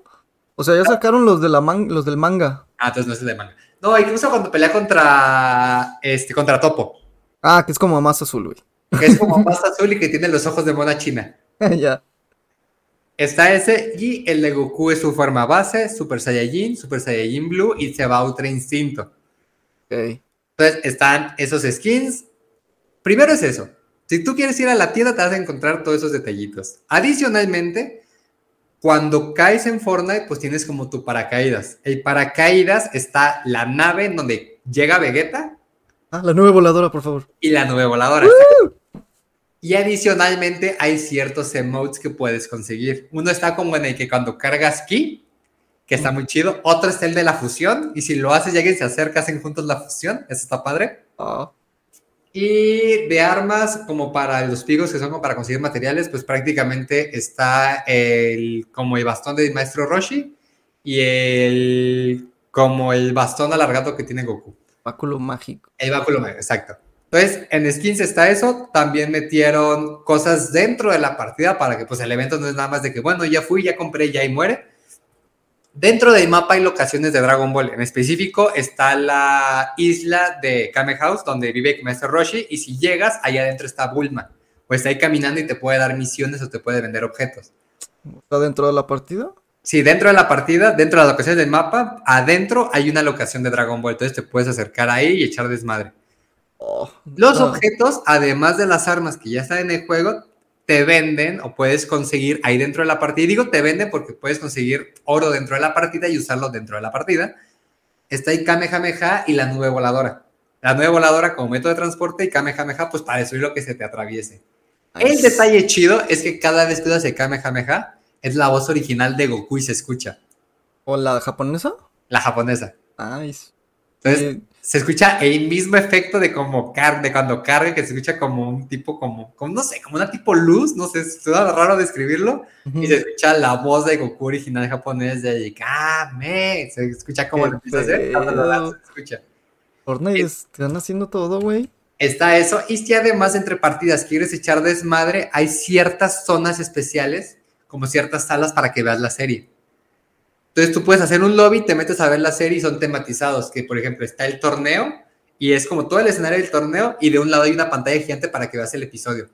o sea, ya sacaron los, de la los del manga. Ah, entonces no es el de manga. No, incluso cuando pelea contra, este, contra Topo. Ah, que es como más azul, güey. Que es como más azul y que tiene los ojos de mona china. ya. Está ese y el de Goku es su forma base, Super Saiyajin, Super Saiyajin Blue y se va Ultra Instinto. Ok. Entonces están esos skins. Primero es eso. Si tú quieres ir a la tienda, te vas a encontrar todos esos detallitos. Adicionalmente, cuando caes en Fortnite, pues tienes como tu paracaídas. El paracaídas está la nave en donde llega Vegeta. Ah, la nube voladora, por favor. Y la nube voladora. Y adicionalmente hay ciertos emotes que puedes conseguir. Uno está como en el que cuando cargas ki, que está muy chido. Otro es el de la fusión. Y si lo haces y alguien se acerca, hacen juntos la fusión. Eso está padre. Ah. Y de armas, como para los pigos que son como para conseguir materiales, pues prácticamente está el, como el bastón del maestro Roshi y el, como el bastón alargado que tiene Goku. Báculo mágico. El báculo mágico, exacto. Entonces, en skins está eso. También metieron cosas dentro de la partida para que pues el evento no es nada más de que, bueno, ya fui, ya compré, ya y muere Dentro del mapa hay locaciones de Dragon Ball. En específico está la isla de Kame House, donde vive Maestro Roshi, y si llegas, allá adentro está Bulma. O está ahí caminando y te puede dar misiones o te puede vender objetos. ¿Está dentro de la partida? Sí, dentro de la partida, dentro de las locaciones del mapa, adentro hay una locación de Dragon Ball. Entonces te puedes acercar ahí y echar desmadre. Oh, Los objetos, además de las armas que ya están en el juego, te venden o puedes conseguir ahí dentro de la partida. Y digo te venden porque puedes conseguir oro dentro de la partida y usarlo dentro de la partida. Está ahí Kamehameha y la nube voladora. La nube voladora como método de transporte y Kamehameha pues para destruir lo que se te atraviese. El detalle chido es que cada vez que usas el Kamehameha es la voz original de Goku y se escucha. ¿O la japonesa? La japonesa. Nice. Entonces, se escucha el mismo efecto de como car de cuando carga, que se escucha como un tipo, como, como no sé, como una tipo luz, no sé, es raro describirlo, y se escucha la voz de Goku original japonés de Yikame, se escucha como lo empieza a hacer, se escucha. Fortnite, están haciendo todo, güey. Está eso, y si además entre partidas quieres echar desmadre, hay ciertas zonas especiales, como ciertas salas para que veas la serie. Entonces tú puedes hacer un lobby, te metes a ver la serie y son tematizados, que por ejemplo está el torneo y es como todo el escenario del torneo y de un lado hay una pantalla gigante para que veas el episodio.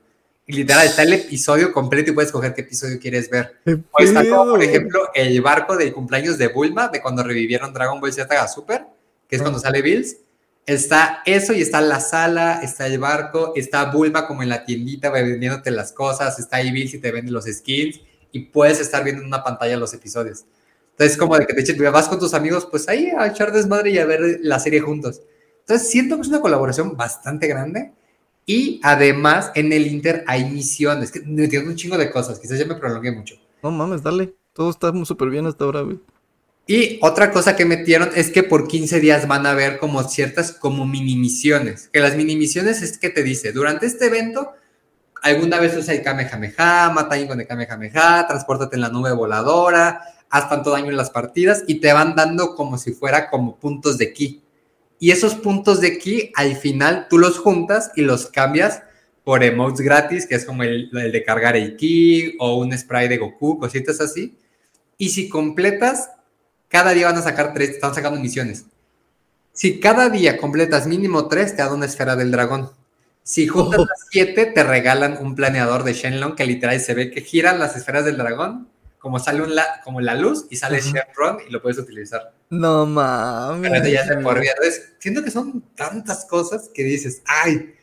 Y literal está el episodio completo y puedes escoger qué episodio quieres ver. O está como por ejemplo el barco de cumpleaños de Bulma, de cuando revivieron Dragon Ball Z Super, que es cuando sale Bills. Está eso y está la sala, está el barco, está Bulma como en la tiendita vendiéndote las cosas, está ahí Bills y te vende los skins y puedes estar viendo en una pantalla los episodios. Entonces, como de que te eches, vas con tus amigos, pues ahí a echar desmadre y a ver la serie juntos. Entonces, siento que es una colaboración bastante grande. Y además, en el Inter hay misiones, que me entiendo un chingo de cosas. Quizás ya me prolongué mucho. No mames, dale. Todo está súper bien hasta ahora, güey. Y otra cosa que metieron es que por 15 días van a ver como ciertas como mini misiones. Que las mini misiones es que te dice, durante este evento, alguna vez usa el Kamehameha, mata a con el Kamehameha, transportate en la nube voladora, haz tanto daño en las partidas y te van dando como si fuera como puntos de ki. Y esos puntos de ki, al final tú los juntas y los cambias por emotes gratis, que es como el, de cargar el ki o un spray de Goku, cositas así. Y si completas, cada día van a sacar tres, están sacando misiones. Si cada día completas mínimo tres, te da una esfera del dragón. Si juntas las siete, te regalan un planeador de Shenlong que literal se ve que giran las esferas del dragón como sale un la, como la luz y sale Chevron y lo puedes utilizar. No mames. ya Entonces, siento que son tantas cosas que dices, ay,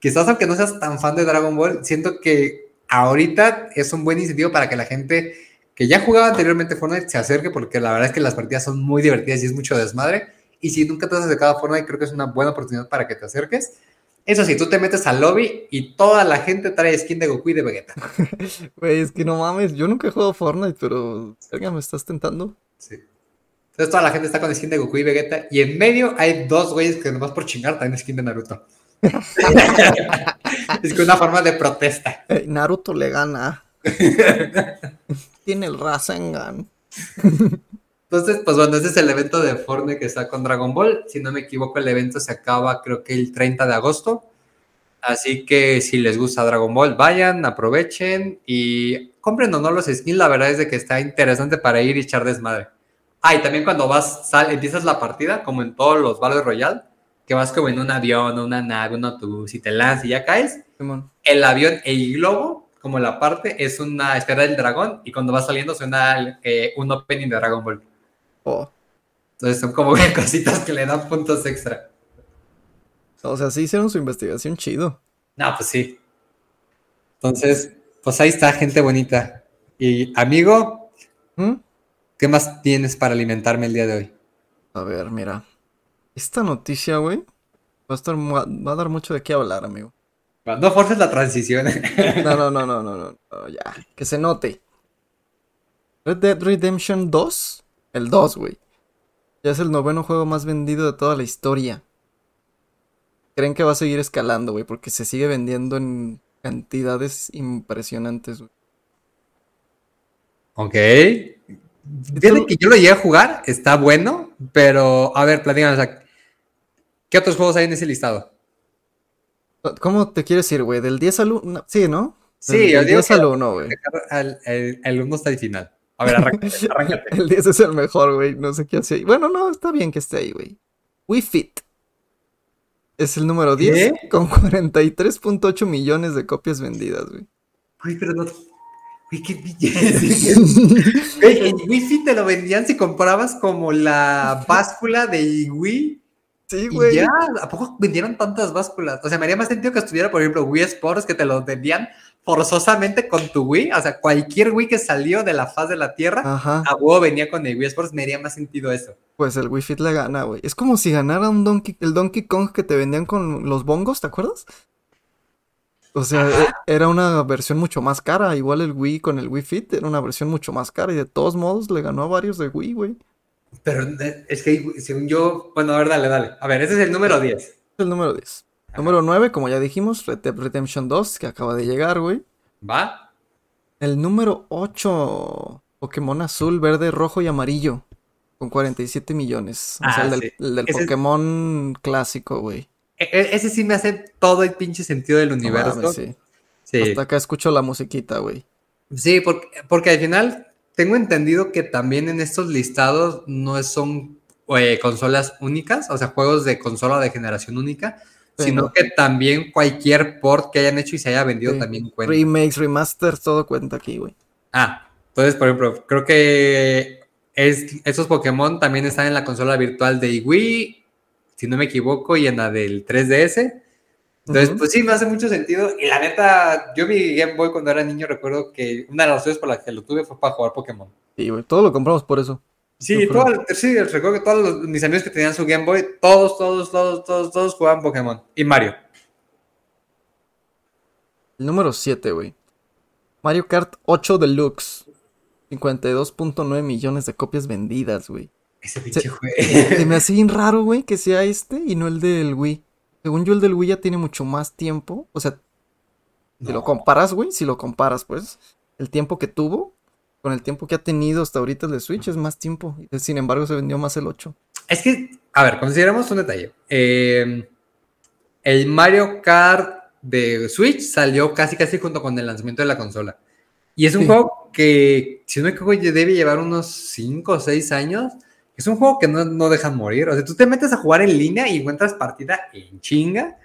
quizás aunque no seas tan fan de Dragon Ball, siento que ahorita es un buen incentivo para que la gente que ya jugaba anteriormente Fortnite se acerque, porque la verdad es que las partidas son muy divertidas y es mucho desmadre. Y si nunca te has acercado a Fortnite, creo que es una buena oportunidad para que te acerques. Eso sí, tú te metes al lobby y toda la gente trae skin de Goku y de Vegeta. Güey, es que no mames, yo nunca he jugado Fortnite, pero ¿alguien me estás tentando? Sí. Entonces toda la gente está con skin de Goku y Vegeta y en medio hay dos güeyes que nomás por chingar traen skin de Naruto. es que una forma de protesta. Naruto le gana. Tiene el Rasengan. Entonces, pues bueno, ese es el evento de Fortnite que está con Dragon Ball. Si no me equivoco, el evento se acaba creo que el 30 de agosto. Así que si les gusta Dragon Ball, vayan, aprovechen y compren o no los skins. La verdad es de que está interesante para ir y echar desmadre. Ah, y también cuando vas, sal, empiezas la partida, como en todos los Battle Royale, que vas como en un avión, una nave, un autobús y te lanzas y ya caes. El avión, el globo, como la parte, es una esfera del dragón y cuando vas saliendo suena eh, un opening de Dragon Ball. Entonces son como cositas que le dan puntos extra. O sea, sí hicieron su investigación chido. No, pues sí. Entonces, pues ahí está, gente bonita. Y amigo, ¿Mm? ¿qué más tienes para alimentarme el día de hoy? A ver, mira. Esta noticia, güey, va a, estar, va a dar mucho de qué hablar, amigo. No forces la transición. no, no, no, no, no, no, ya. Que se note. Red Dead Redemption 2 el 2, güey. Ya es el noveno juego más vendido de toda la historia. Creen que va a seguir escalando, güey, porque se sigue vendiendo en cantidades impresionantes, güey. Ok. Fíjate que yo lo llegué a jugar, está bueno, pero a ver, platícanos, ¿qué otros juegos hay en ese listado? ¿Cómo te quieres ir, güey? ¿Del 10 al 1? Sí, ¿no? Sí, del 10 al 1, güey. El 1 está al final. A ver, arráncate. el 10 es el mejor, güey. No sé qué hace ahí. Bueno, no, está bien que esté ahí, güey. Wii Fit. Es el número 10 con 43.8 millones de copias vendidas, güey. Uy, pero no. Uy, qué billete. en Wii Fit te lo vendían si comprabas como la báscula de Wii. Sí, güey. ya, ¿a poco vendieron tantas básculas? O sea, me haría más sentido que estuviera, por ejemplo, Wii Sports, que te lo vendían forzosamente con tu Wii, o sea, cualquier Wii que salió de la faz de la Tierra, a huevo venía con el Wii Sports, me haría más sentido eso. Pues el Wii Fit le gana, güey. Es como si ganara un Donkey, el Donkey Kong que te vendían con los bongos, ¿te acuerdas? O sea, e, era una versión mucho más cara. Igual el Wii con el Wii Fit era una versión mucho más cara. Y de todos modos le ganó a varios de Wii, güey. Pero es que según yo, bueno, a ver, dale, dale. A ver, ese es el número 10. El número 10. Número 9, como ya dijimos, Red Dead Redemption 2, que acaba de llegar, güey. ¿Va? El número 8, Pokémon azul, verde, rojo y amarillo. Con 47 millones. O sea, Ah, el del, sí. el del es- Pokémon clásico, güey. E- e- ese sí me hace todo el pinche sentido del No universo. mames, sí. sí. Hasta acá escucho la musiquita, güey. Sí, porque, porque al final tengo entendido que también en estos listados no son eh, consolas únicas, o sea, juegos de consola de generación única, sino no. que también cualquier port que hayan hecho y se haya vendido Sí. también cuenta. Remakes, remasters, todo cuenta aquí, güey. Ah, entonces, por ejemplo, creo que es, esos Pokémon también están en la consola virtual de Wii, si no me equivoco, y en la del 3DS. Entonces, pues sí, me hace mucho sentido. Y la neta, yo mi Game Boy cuando era niño recuerdo que una de las razones por las que lo tuve fue para jugar Pokémon. Sí, güey. Todo lo compramos por eso. Sí, todo- sí, recuerdo que todos los- mis amigos que tenían su Game Boy, todos, todos, todos, todos, todos jugaban Pokémon. Y Mario. El número 7, güey. Mario Kart 8 Deluxe. 52.9 millones de copias vendidas, güey. Ese pinche Se- juego. Se me hace bien raro, güey, que sea este y no el del Wii. Según yo, el del Wii ya tiene mucho más tiempo. O sea, si lo comparas, güey, si lo comparas, pues, el tiempo que tuvo con el tiempo que ha tenido hasta ahorita el de Switch es más tiempo. Sin embargo, se vendió más el 8. Es que, a ver, consideramos un detalle. Eh, el Mario Kart de Switch salió casi casi junto con el lanzamiento de la consola. Y es un Sí. juego que, si no me equivoco, debe llevar unos 5 o 6 años. Es un juego que no, no dejan morir. O sea, tú te metes a jugar en línea y encuentras partida en chinga.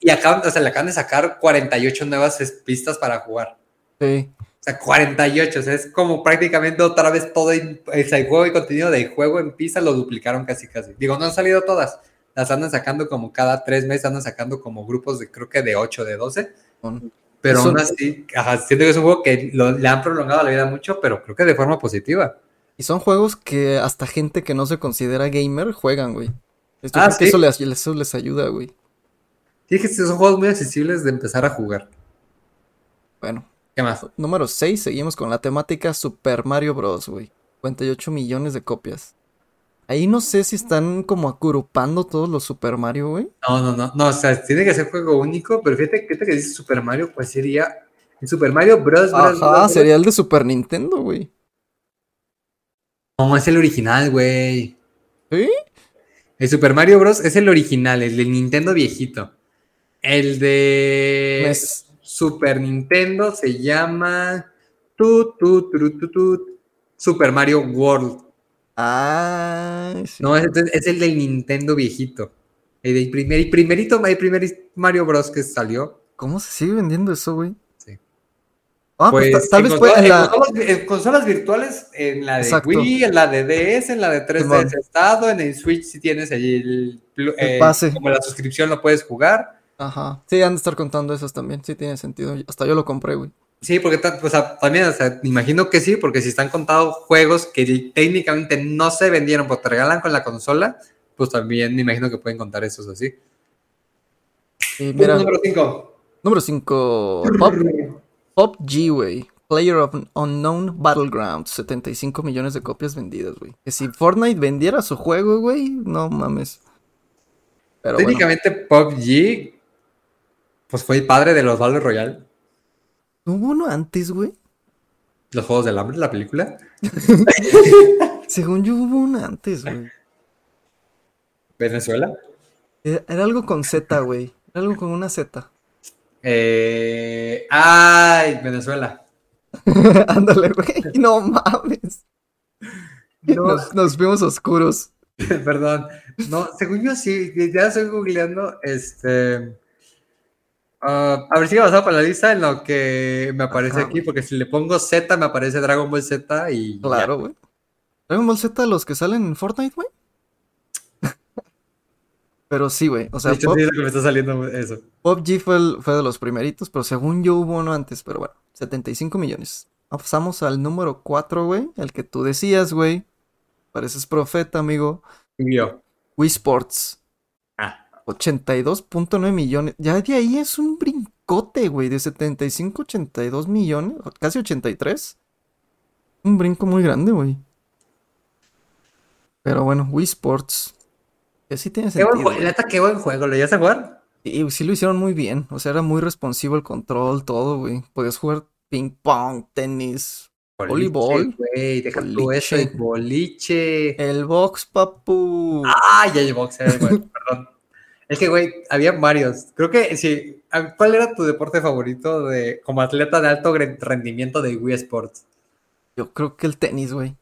Y acaban, o sea, le acaban de sacar 48 nuevas pistas para jugar. Sí. Sea, 48. O sea, es como prácticamente otra vez todo el, el juego y contenido del juego en pista lo duplicaron casi casi. Digo, no han salido todas. Las andan sacando como cada tres meses, andan sacando como grupos de creo que de 8, de 12. Con- Pero aún así, ajá, siento que es un juego que lo- le han prolongado la vida mucho, pero creo que de forma positiva. Y son juegos que hasta gente que no se considera gamer juegan, güey. Esto Ah, sí. eso les, eso les ayuda, güey. Sí, que son juegos muy accesibles de empezar a jugar. Bueno, ¿Qué más? número 6, seguimos con la temática Super Mario Bros, güey. 58 millones de copias. Ahí no sé si están como acurupando todos los Super Mario, güey. No, no, no, no, o sea, tiene que ser juego único, pero fíjate, fíjate que dice Super Mario, pues sería el Super Mario Bros. Ajá, Bros, Bros. sería el de Super Nintendo, güey. No, es el original, güey. ¿Sí? El Super Mario Bros. es el original, el del Nintendo viejito. El de Mes- Super Nintendo se llama Super Mario World. Sí. No, es, es el del Nintendo viejito. El del primer, el primerito, el primer Mario Bros. que salió. ¿Cómo se sigue vendiendo eso, güey? Sí. Ah, pues, Pues, ta- tal vez consolas- en la... en consolas, en consolas virtuales, en la de Exacto. Wii, en la de DS, en la de 3DS Simón. estado, en el Switch si tienes allí el, El eh, pase. como la suscripción lo puedes jugar. Ajá. Sí, han de estar contando esos también. Sí, tiene sentido. Hasta yo lo compré, güey. Sí, porque ta- o sea, también, o sea, me imagino que sí, porque si están contados juegos que técnicamente no se vendieron, pero te regalan con la consola, pues también me imagino que pueden contar esos así. Mira, Número 5. número 5. Pop, Pop G, güey. Player of Unknown Battlegrounds. 75 millones de copias vendidas, güey. Que si Fortnite vendiera su juego, güey, no mames. Pero bueno. Técnicamente PUBG, pues fue el padre de los Battle Royale, ¿Hubo uno antes, güey? los Juegos del Hambre, la película. Según yo hubo uno antes, güey. Venezuela. Era, era algo con Z, güey. Era algo con una Z. Eh, ay, Venezuela. Ándale, güey. No mames. No, Nos, nos fuimos oscuros. perdón. No, según yo sí, ya estoy googleando, este... ah, a ver si avanzado con la lista en lo que me aparece Ajá, aquí, porque si le pongo Z me aparece Dragon Ball Z y... Claro, güey. Dragon Ball Z los que salen en Fortnite, güey. Pero sí, güey. O sea, de hecho, Pop, sí es lo que me está saliendo eso. Pop G fue, el- fue de los primeritos, pero según yo hubo uno antes, pero bueno, 75 millones. Pasamos al número 4, güey, el que tú decías, güey. Pareces profeta, amigo. Y yo. Wii Sports, 82.9 millones. Ya de ahí es un brincote, güey, de 75 a 82 millones, casi 83. Un brinco muy grande, güey. Pero bueno, Wii Sports. Que sí tiene Qué buen sentido. juego, qué buen juego. ¿Lo llegas a jugar? Y sí lo hicieron muy bien. O sea, era muy responsivo el control, todo, güey. Podías jugar ping pong, tenis, Voleibol. Güey, deja tú eso, Boliche. el boliche. el box, papu. Ah, ya llevó box, eh, güey, perdón. Es que, güey, había varios. Creo que sí. ¿a- ¿Cuál era tu deporte favorito de como atleta de alto rendimiento de Wii Sports? Yo creo que el tenis, güey.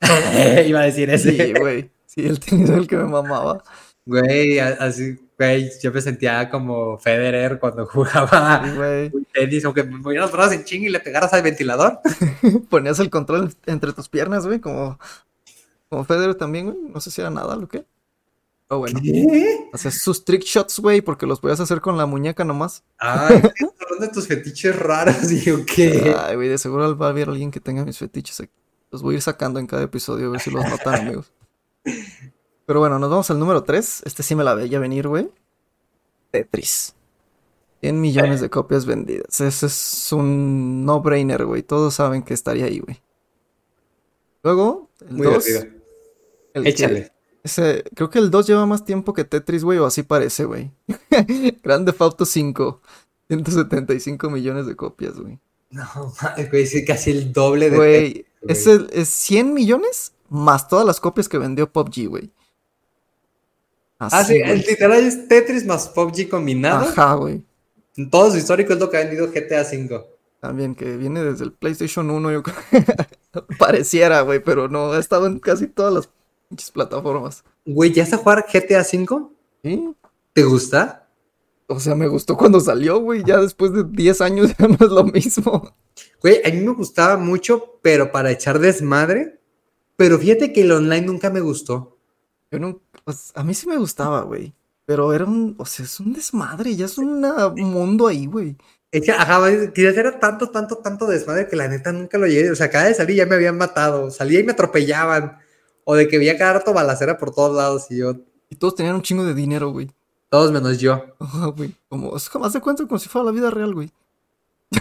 Iba a decir Sí, ese. güey. Sí, el tenis era el que me mamaba. Güey, así, güey, yo me sentía como Federer cuando jugaba Sí, güey. tenis, aunque me movieran los brazos en ching y le pegaras al ventilador. Ponías el control entre tus piernas, güey, como, como Federer también, güey. No sé si era nada lo que. Pero bueno. ¿Qué? Hacías sus trick shots, güey, porque los podías hacer con la muñeca nomás. Ay, ¿estás hablando de tus fetiches raros yo qué. Ay, güey, de seguro va a haber alguien que tenga mis fetiches aquí. Los voy a ir sacando en cada episodio, a ver si los notan, amigos. Pero bueno, nos vamos al número 3. Este sí me la veía venir, güey. Tetris. 100 millones de copias vendidas. Ese es un no-brainer, güey. Todos saben que estaría ahí, güey. Luego, el Muy 2. divertido. el que- Échale. Ese, creo que el 2 lleva más tiempo que Tetris, güey, o así parece, güey. Grande Auto 5. 175 millones de copias, güey. No, güey, casi el doble de. Güey, es, el- es 100 millones más todas las copias que vendió PUBG, güey. Ah, sí, el literal es Tetris más PUBG combinado. Ajá, güey. Todo su histórico es lo que ha vendido GTA V. También que viene desde el PlayStation 1, yo creo. Pareciera, güey, pero no, ha estado en casi todas las pinches plataformas. Güey, ¿ya está a jugar GTA V? ¿Sí? ¿Te gusta? O sea, me gustó cuando salió, güey. Ya después de 10 años ya no es lo mismo. Güey, a mí me gustaba mucho, pero para echar desmadre. Pero fíjate que el online nunca me gustó. Yo no, pues, a mí sí me gustaba, güey. Pero era un, o sea, es un desmadre, ya es un mundo ahí, güey. Es que, ajá, quizás era tanto, tanto, tanto desmadre que la neta nunca lo llegué. O sea, cada vez salí ya me habían matado. Salía y me atropellaban. O de que veía cada rato balacera por todos lados y yo, Y todos tenían un chingo de dinero, güey. todos menos yo. Ajá, güey. Como, de cuenta como si fuera la vida real, güey.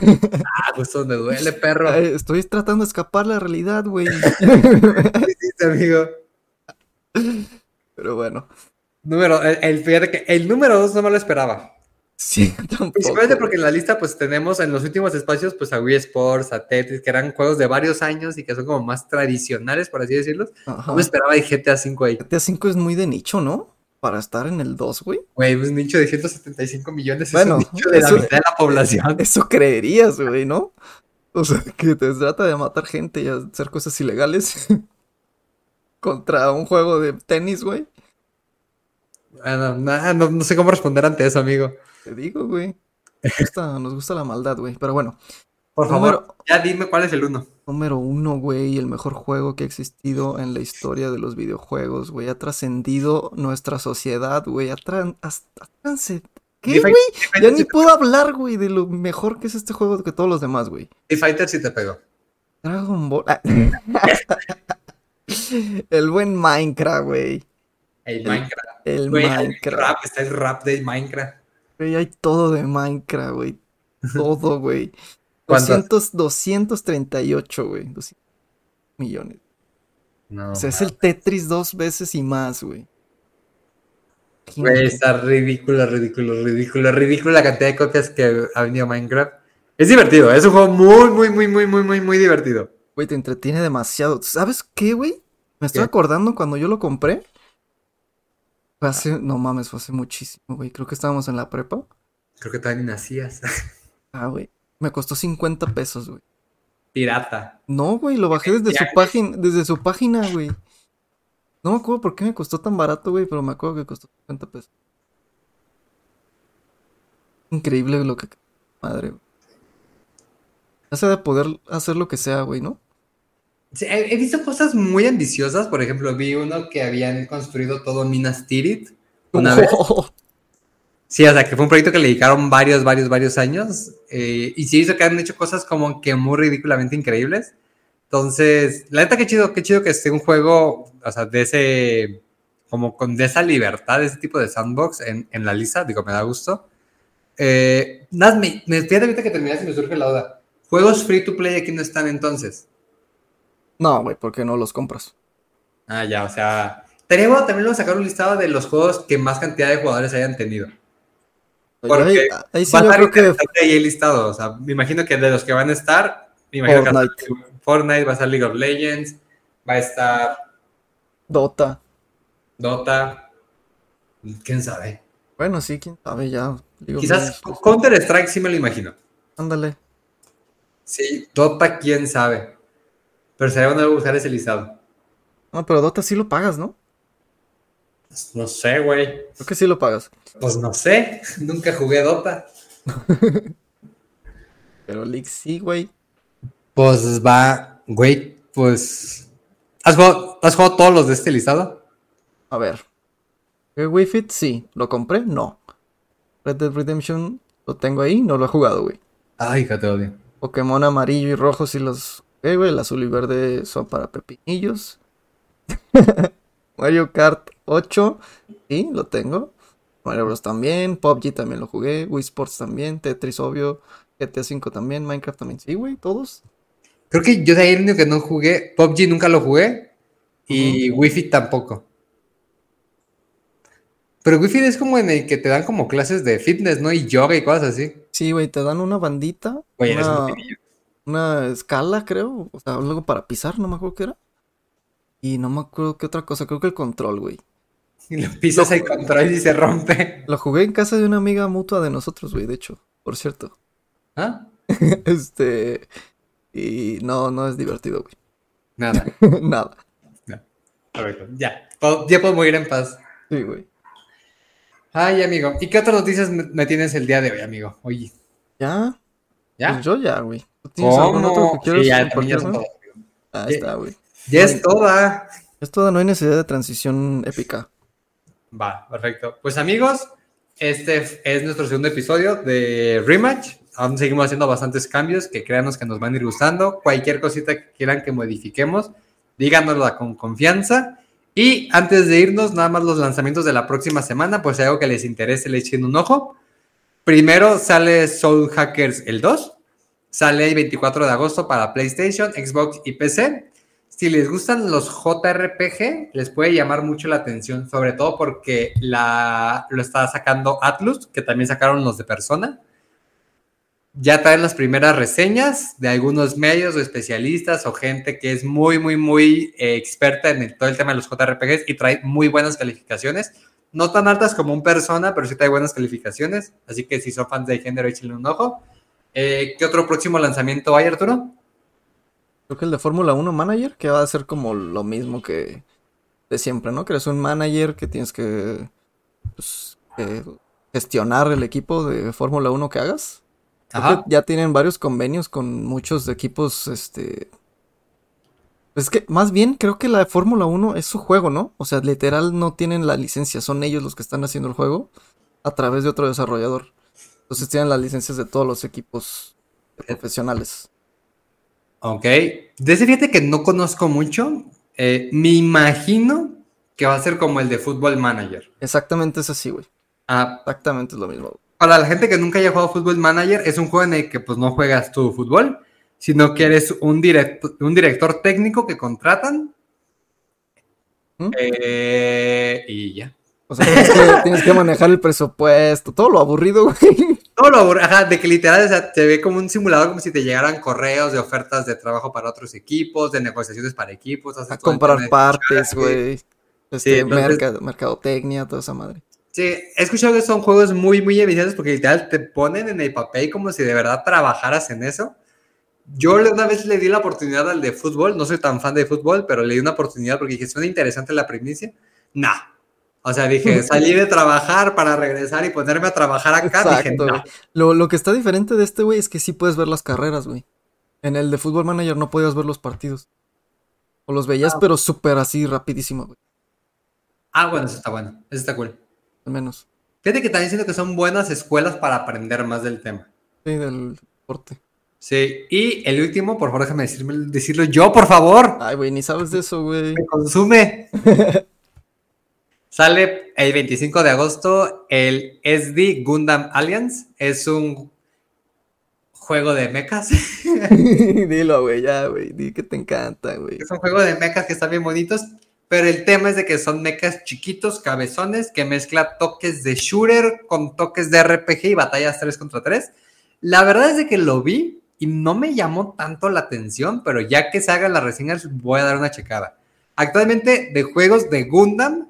Ah, pues donde duele, perro. Ay, estoy tratando de escapar la realidad, güey. ¿Qué hiciste, amigo? Pero bueno. Número, el, el- fíjate que el número dos no me lo esperaba. Sí, tampoco. Principalmente porque en la lista pues tenemos en los últimos espacios pues a Wii Sports, a Tetris, que eran juegos de varios años y que son como más tradicionales, por así decirlo. Ajá. No me esperaba el GTA 5 ahí. GTA V es muy de nicho, ¿no? Para estar en el 2, güey. Güey, un nicho de 175 millones Bueno, es un nicho de la eso- mitad de la población. Eso creerías, güey, ¿no? O sea, que te trata de matar gente y hacer cosas ilegales. Contra un juego de tenis, güey. Bueno, nada, no, no sé cómo responder ante eso, amigo. Te digo, güey. Nos gusta, nos gusta la maldad, güey. Pero bueno, Por favor, ya dime cuál es el uno. número uno, güey. El mejor juego que ha existido en la historia de los videojuegos, güey. Ha trascendido nuestra sociedad, güey. Ha, tran- has- ha transe- ¿Qué, güey? Ya ni puedo hablar, güey, de lo mejor que es este juego que todos los demás, güey. Street Fighter sí te pegó. Dragon Ball. Ah. El buen Minecraft, güey. El El- Minecraft. El Minecraft. rap, está el rap de Minecraft. Güey, hay todo de Minecraft, güey. Todo, güey. ¿Cuántas? 200, 238, güey. 200 millones. No. O sea, es el Tetris dos veces y más, güey. Güey, está ridículo, ridículo, ridículo, ridículo la cantidad de copias que ha venido Minecraft. Es divertido, es un juego muy, muy, muy, muy, muy, muy, muy divertido. Güey, te entretiene demasiado. ¿Sabes qué, güey? Me estoy ¿Qué? acordando cuando yo lo compré. Fue hace, no mames, fue hace muchísimo, güey. Creo que estábamos en la prepa. Creo que todavía ni nacías. Ah, güey. Me costó 50 pesos, güey. Pirata. No, güey, lo bajé desde su página, desde su página, güey. No me acuerdo por qué me costó tan barato, güey, pero me acuerdo que costó 50 pesos. Increíble lo que... Madre, güey. Hace de poder hacer lo que sea, güey, ¿no? Sí, he, he visto cosas muy ambiciosas. Por ejemplo, vi uno que habían construido todo Minas Tirith. Una vez. Sí, o sea, que fue un proyecto que le dedicaron varios, varios, varios años. eh, y sí hizo que han hecho cosas como que muy ridículamente increíbles. Entonces, la neta, qué chido, qué chido que esté un juego, o sea, de ese, como con de esa libertad, de ese tipo de sandbox en, en la lista. Digo, me da gusto. Eh, nada, me, me fíjate ahorita que terminaste y me surge la duda. ¿Juegos free to play aquí no están entonces? No, güey, ¿por qué no los compras? Ah, ya, o sea. Estaría bueno también luego sacar un listado de los juegos que más cantidad de jugadores hayan tenido. Porque Ahí, ahí sí va a estar creo que ahí el listado. O sea, me imagino que de los que van a estar, me imagino que va a Fortnite, va a estar League of Legends, va a estar Dota. Dota. ¿Quién sabe? Bueno, sí, quién sabe ya. Digo, Quizás Counter Strike sí me lo imagino. Ándale. Sí, Dota, quién sabe. Pero sería bueno buscar ese listado. No, pero Dota sí lo pagas, ¿no? No sé, güey. Creo que sí lo pagas. Pues no sé. Nunca jugué Dota. Pero League sí, güey. Pues va, güey, pues. ¿Has jugado, has jugado todos los de este listado? A ver. ¿El Wii Fit? Sí. ¿Lo compré? No. Red Dead Redemption lo tengo ahí, no lo he jugado, güey. Ay, que te odio. Pokémon amarillo y rojo sí los jugué, güey. El azul y verde son para pepinillos. Mario Kart 8, sí, lo tengo. Mario Bros también. PUBG también lo jugué. Wii Sports también. Tetris, obvio. GTA 5 también. Minecraft también. Sí, güey, todos. Creo que yo de ahí el único que no jugué, PUBG nunca lo jugué y Wi-Fi tampoco. Pero Wi-Fi es como en el que te dan como clases de fitness, ¿no? Y yoga y cosas así. Sí, güey, te dan una bandita. Oye, eres un. Una escala, creo. O sea, algo para pisar, no me acuerdo qué era. Y no me acuerdo qué otra cosa. Creo que el control, güey. Y lo pisas el control y se rompe. Lo jugué en casa de una amiga mutua de nosotros, güey, de hecho. Por cierto. ¿Ah? Este. Y no, no es divertido, güey. Nada. Nada. Correcto. Ya. Ya puedo morir en paz. Sí, güey. Ay, amigo. ¿Y qué otras noticias me me tienes el día de hoy, amigo? Oye. ¿Ya? ¿Ya? Pues yo ya, güey. ¿Tú tienes algún otro que quieras Sí, ya, todas, amigo. Ah, Ya- está, güey. Ya es toda. Esto no hay necesidad de transición épica. Va, perfecto. Pues amigos, este es nuestro segundo episodio de Rematch. Aún seguimos haciendo bastantes cambios que créanos que nos van a ir gustando. Cualquier cosita que quieran que modifiquemos, díganosla con confianza. Y antes de irnos, nada más los lanzamientos de la próxima semana, pues si hay algo que les interese, le echen un ojo. Primero sale Soul Hackers el 2. Sale el 24 de agosto para PlayStation, Xbox y PC. Si les gustan los JRPG, les puede llamar mucho la atención, sobre todo porque la, lo está sacando Atlus, que también sacaron los de Persona. Ya traen las primeras reseñas de algunos medios o especialistas o gente que es muy, muy, muy eh, experta en el- todo el tema de los JRPGs y trae muy buenas calificaciones. No tan altas como un Persona, pero sí trae buenas calificaciones. Así que si son fans de género, échenle un ojo. Eh, ¿Qué otro próximo lanzamiento hay, Arturo? Creo que el de Fórmula 1 Manager, que va a ser como lo mismo que de siempre, ¿no? Que eres un manager que tienes que, pues, gestionar el equipo de Fórmula 1 que hagas. Ajá. que ya tienen varios convenios con muchos equipos, este... Es que más bien creo que la de Fórmula 1 es su juego, ¿no? O sea, literal no tienen la licencia, son ellos los que están haciendo el juego a través de otro desarrollador. Entonces tienen las licencias de todos los equipos profesionales. Ok. De ese fíjate que no conozco mucho. eh, me imagino que va a ser como el de Football Manager. Exactamente es así, güey. Ah, Exactamente es lo mismo. para la gente que nunca haya jugado Football Manager, es un juego en el que pues no juegas tu fútbol, sino que eres un, directo- un director técnico que contratan. ¿Mm? eh, y ya. O sea, tienes que, tienes que manejar el presupuesto, todo lo aburrido, güey. Todo lo aburre- ajá, de que literal o sea, te ve como un simulador, como si te llegaran correos de ofertas de trabajo para otros equipos, de negociaciones para equipos. A comprar partes, güey. Este, entonces- merca- mercadotecnia, toda esa madre. Sí, he escuchado que son juegos muy, muy eficientes porque literal te ponen en el papel como si de verdad trabajaras en eso. Yo una vez le di la oportunidad al de fútbol, no soy tan fan de fútbol, pero le di una oportunidad porque dije, suena interesante la primicia. Nah. O sea, dije, salí de trabajar para regresar y ponerme a trabajar acá. dije, Exacto, no. güey. Lo, lo que está diferente de este, güey, es que sí puedes ver las carreras, güey. En el de Fútbol Manager no podías ver los partidos. O los veías, pero súper así, rapidísimo, güey. Ah, bueno, eso está bueno. Eso está cool. Al menos. Fíjate que también siento que son buenas escuelas para aprender más del tema. Sí, del deporte. Sí, y el último, por favor, déjame decirme, decirlo yo, por favor. Ay, güey, ni sabes de eso, güey. me consume. Sale el 25 de agosto el SD Gundam Alliance. Es un juego de mechas. Dilo, güey, ya, güey. Di que te encanta, güey. Es un juego de mechas que están bien bonitos. pero el tema es de que son mechas chiquitos, cabezones, que mezcla toques de shooter con toques de RPG y batallas 3 contra 3. La verdad es de que lo vi y no me llamó tanto la atención, pero ya que se hagan las reseñas voy a dar una checada. Actualmente de juegos de Gundam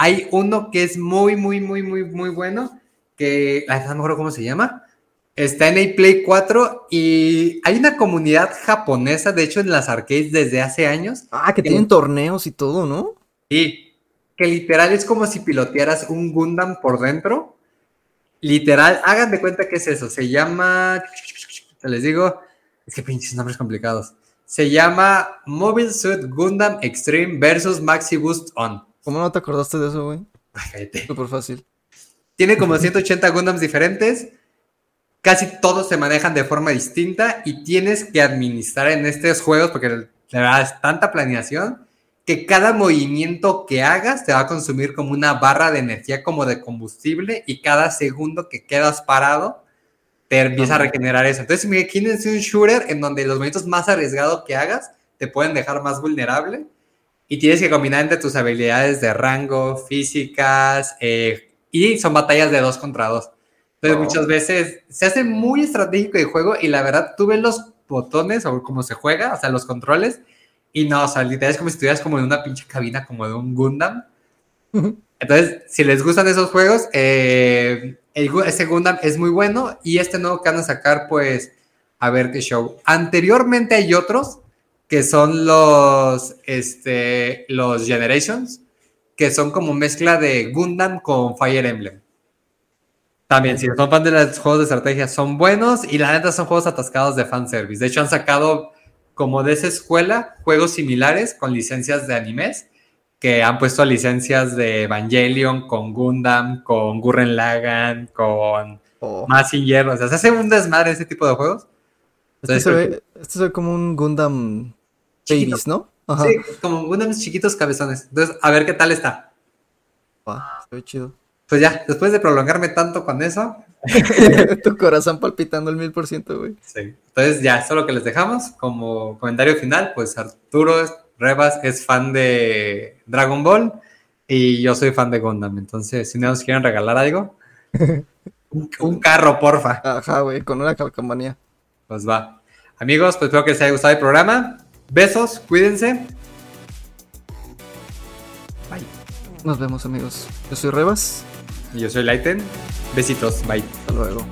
hay uno que es muy, muy, muy, muy, muy bueno, que no me acuerdo cómo se llama. Está en Play 4 y hay una comunidad japonesa, de hecho, en las arcades desde hace años. Ah, que tienen torneos y todo, ¿no? Sí, que literal es como si pilotearas un Gundam por dentro. Literal, hagan de cuenta que es eso. Se llama, te les digo, es que pinches nombres complicados. Se llama Mobile Suit Gundam Extreme versus Maxi Boost On. ¿Cómo no te acordaste de eso, güey? Súper fácil. Tiene como 180 Gundams diferentes. Casi todos se manejan de forma distinta y tienes que administrar en estos juegos, porque la verdad es tanta planeación, que cada movimiento que hagas te va a consumir como una barra de energía como de combustible y cada segundo que quedas parado te empieza a regenerar eso. Entonces, imagínense un shooter en donde los movimientos más arriesgados que hagas te pueden dejar más vulnerable y tienes que combinar entre tus habilidades de rango, físicas, eh, y son batallas de dos contra dos. Entonces oh. muchas veces se hace muy estratégico el juego y la verdad tú ves los botones o cómo se juega, o sea, los controles, y no, o sea, literal es como si estuvieras como en una pinche cabina como de un Gundam. Entonces, si les gustan esos juegos, eh, ese Gundam es muy bueno y este nuevo que van a sacar, pues, a ver qué show. Anteriormente hay otros que son los, este, los Generations, que son como mezcla de Gundam con Fire Emblem. También, si son fan de los juegos de estrategia, son buenos y la neta son juegos atascados de fanservice. De hecho, han sacado como de esa escuela juegos similares con licencias de animes que han puesto licencias de Evangelion con Gundam, con Gurren Lagann, con oh. Massinger. O sea, se hace un desmadre ese tipo de juegos. Este se, ve, este se ve como un Gundam ¿no? Sí, como unos chiquitos cabezones. Entonces, a ver qué tal está. Ah, ve chido. Pues ya, después de prolongarme tanto con eso. tu corazón palpitando el mil por ciento, güey. Sí. Entonces, ya, solo que les dejamos como comentario final, pues Arturo Rebas es fan de Dragon Ball y yo soy fan de Gundam. Entonces, si no nos quieren regalar algo, un, carro, porfa. Ajá, güey, con una calcamanía. Pues va. Amigos, pues espero que les haya gustado el programa. Besos, cuídense. Bye. Nos vemos amigos. Yo soy Rebas. Y yo soy Lighten. Besitos, bye. Hasta luego.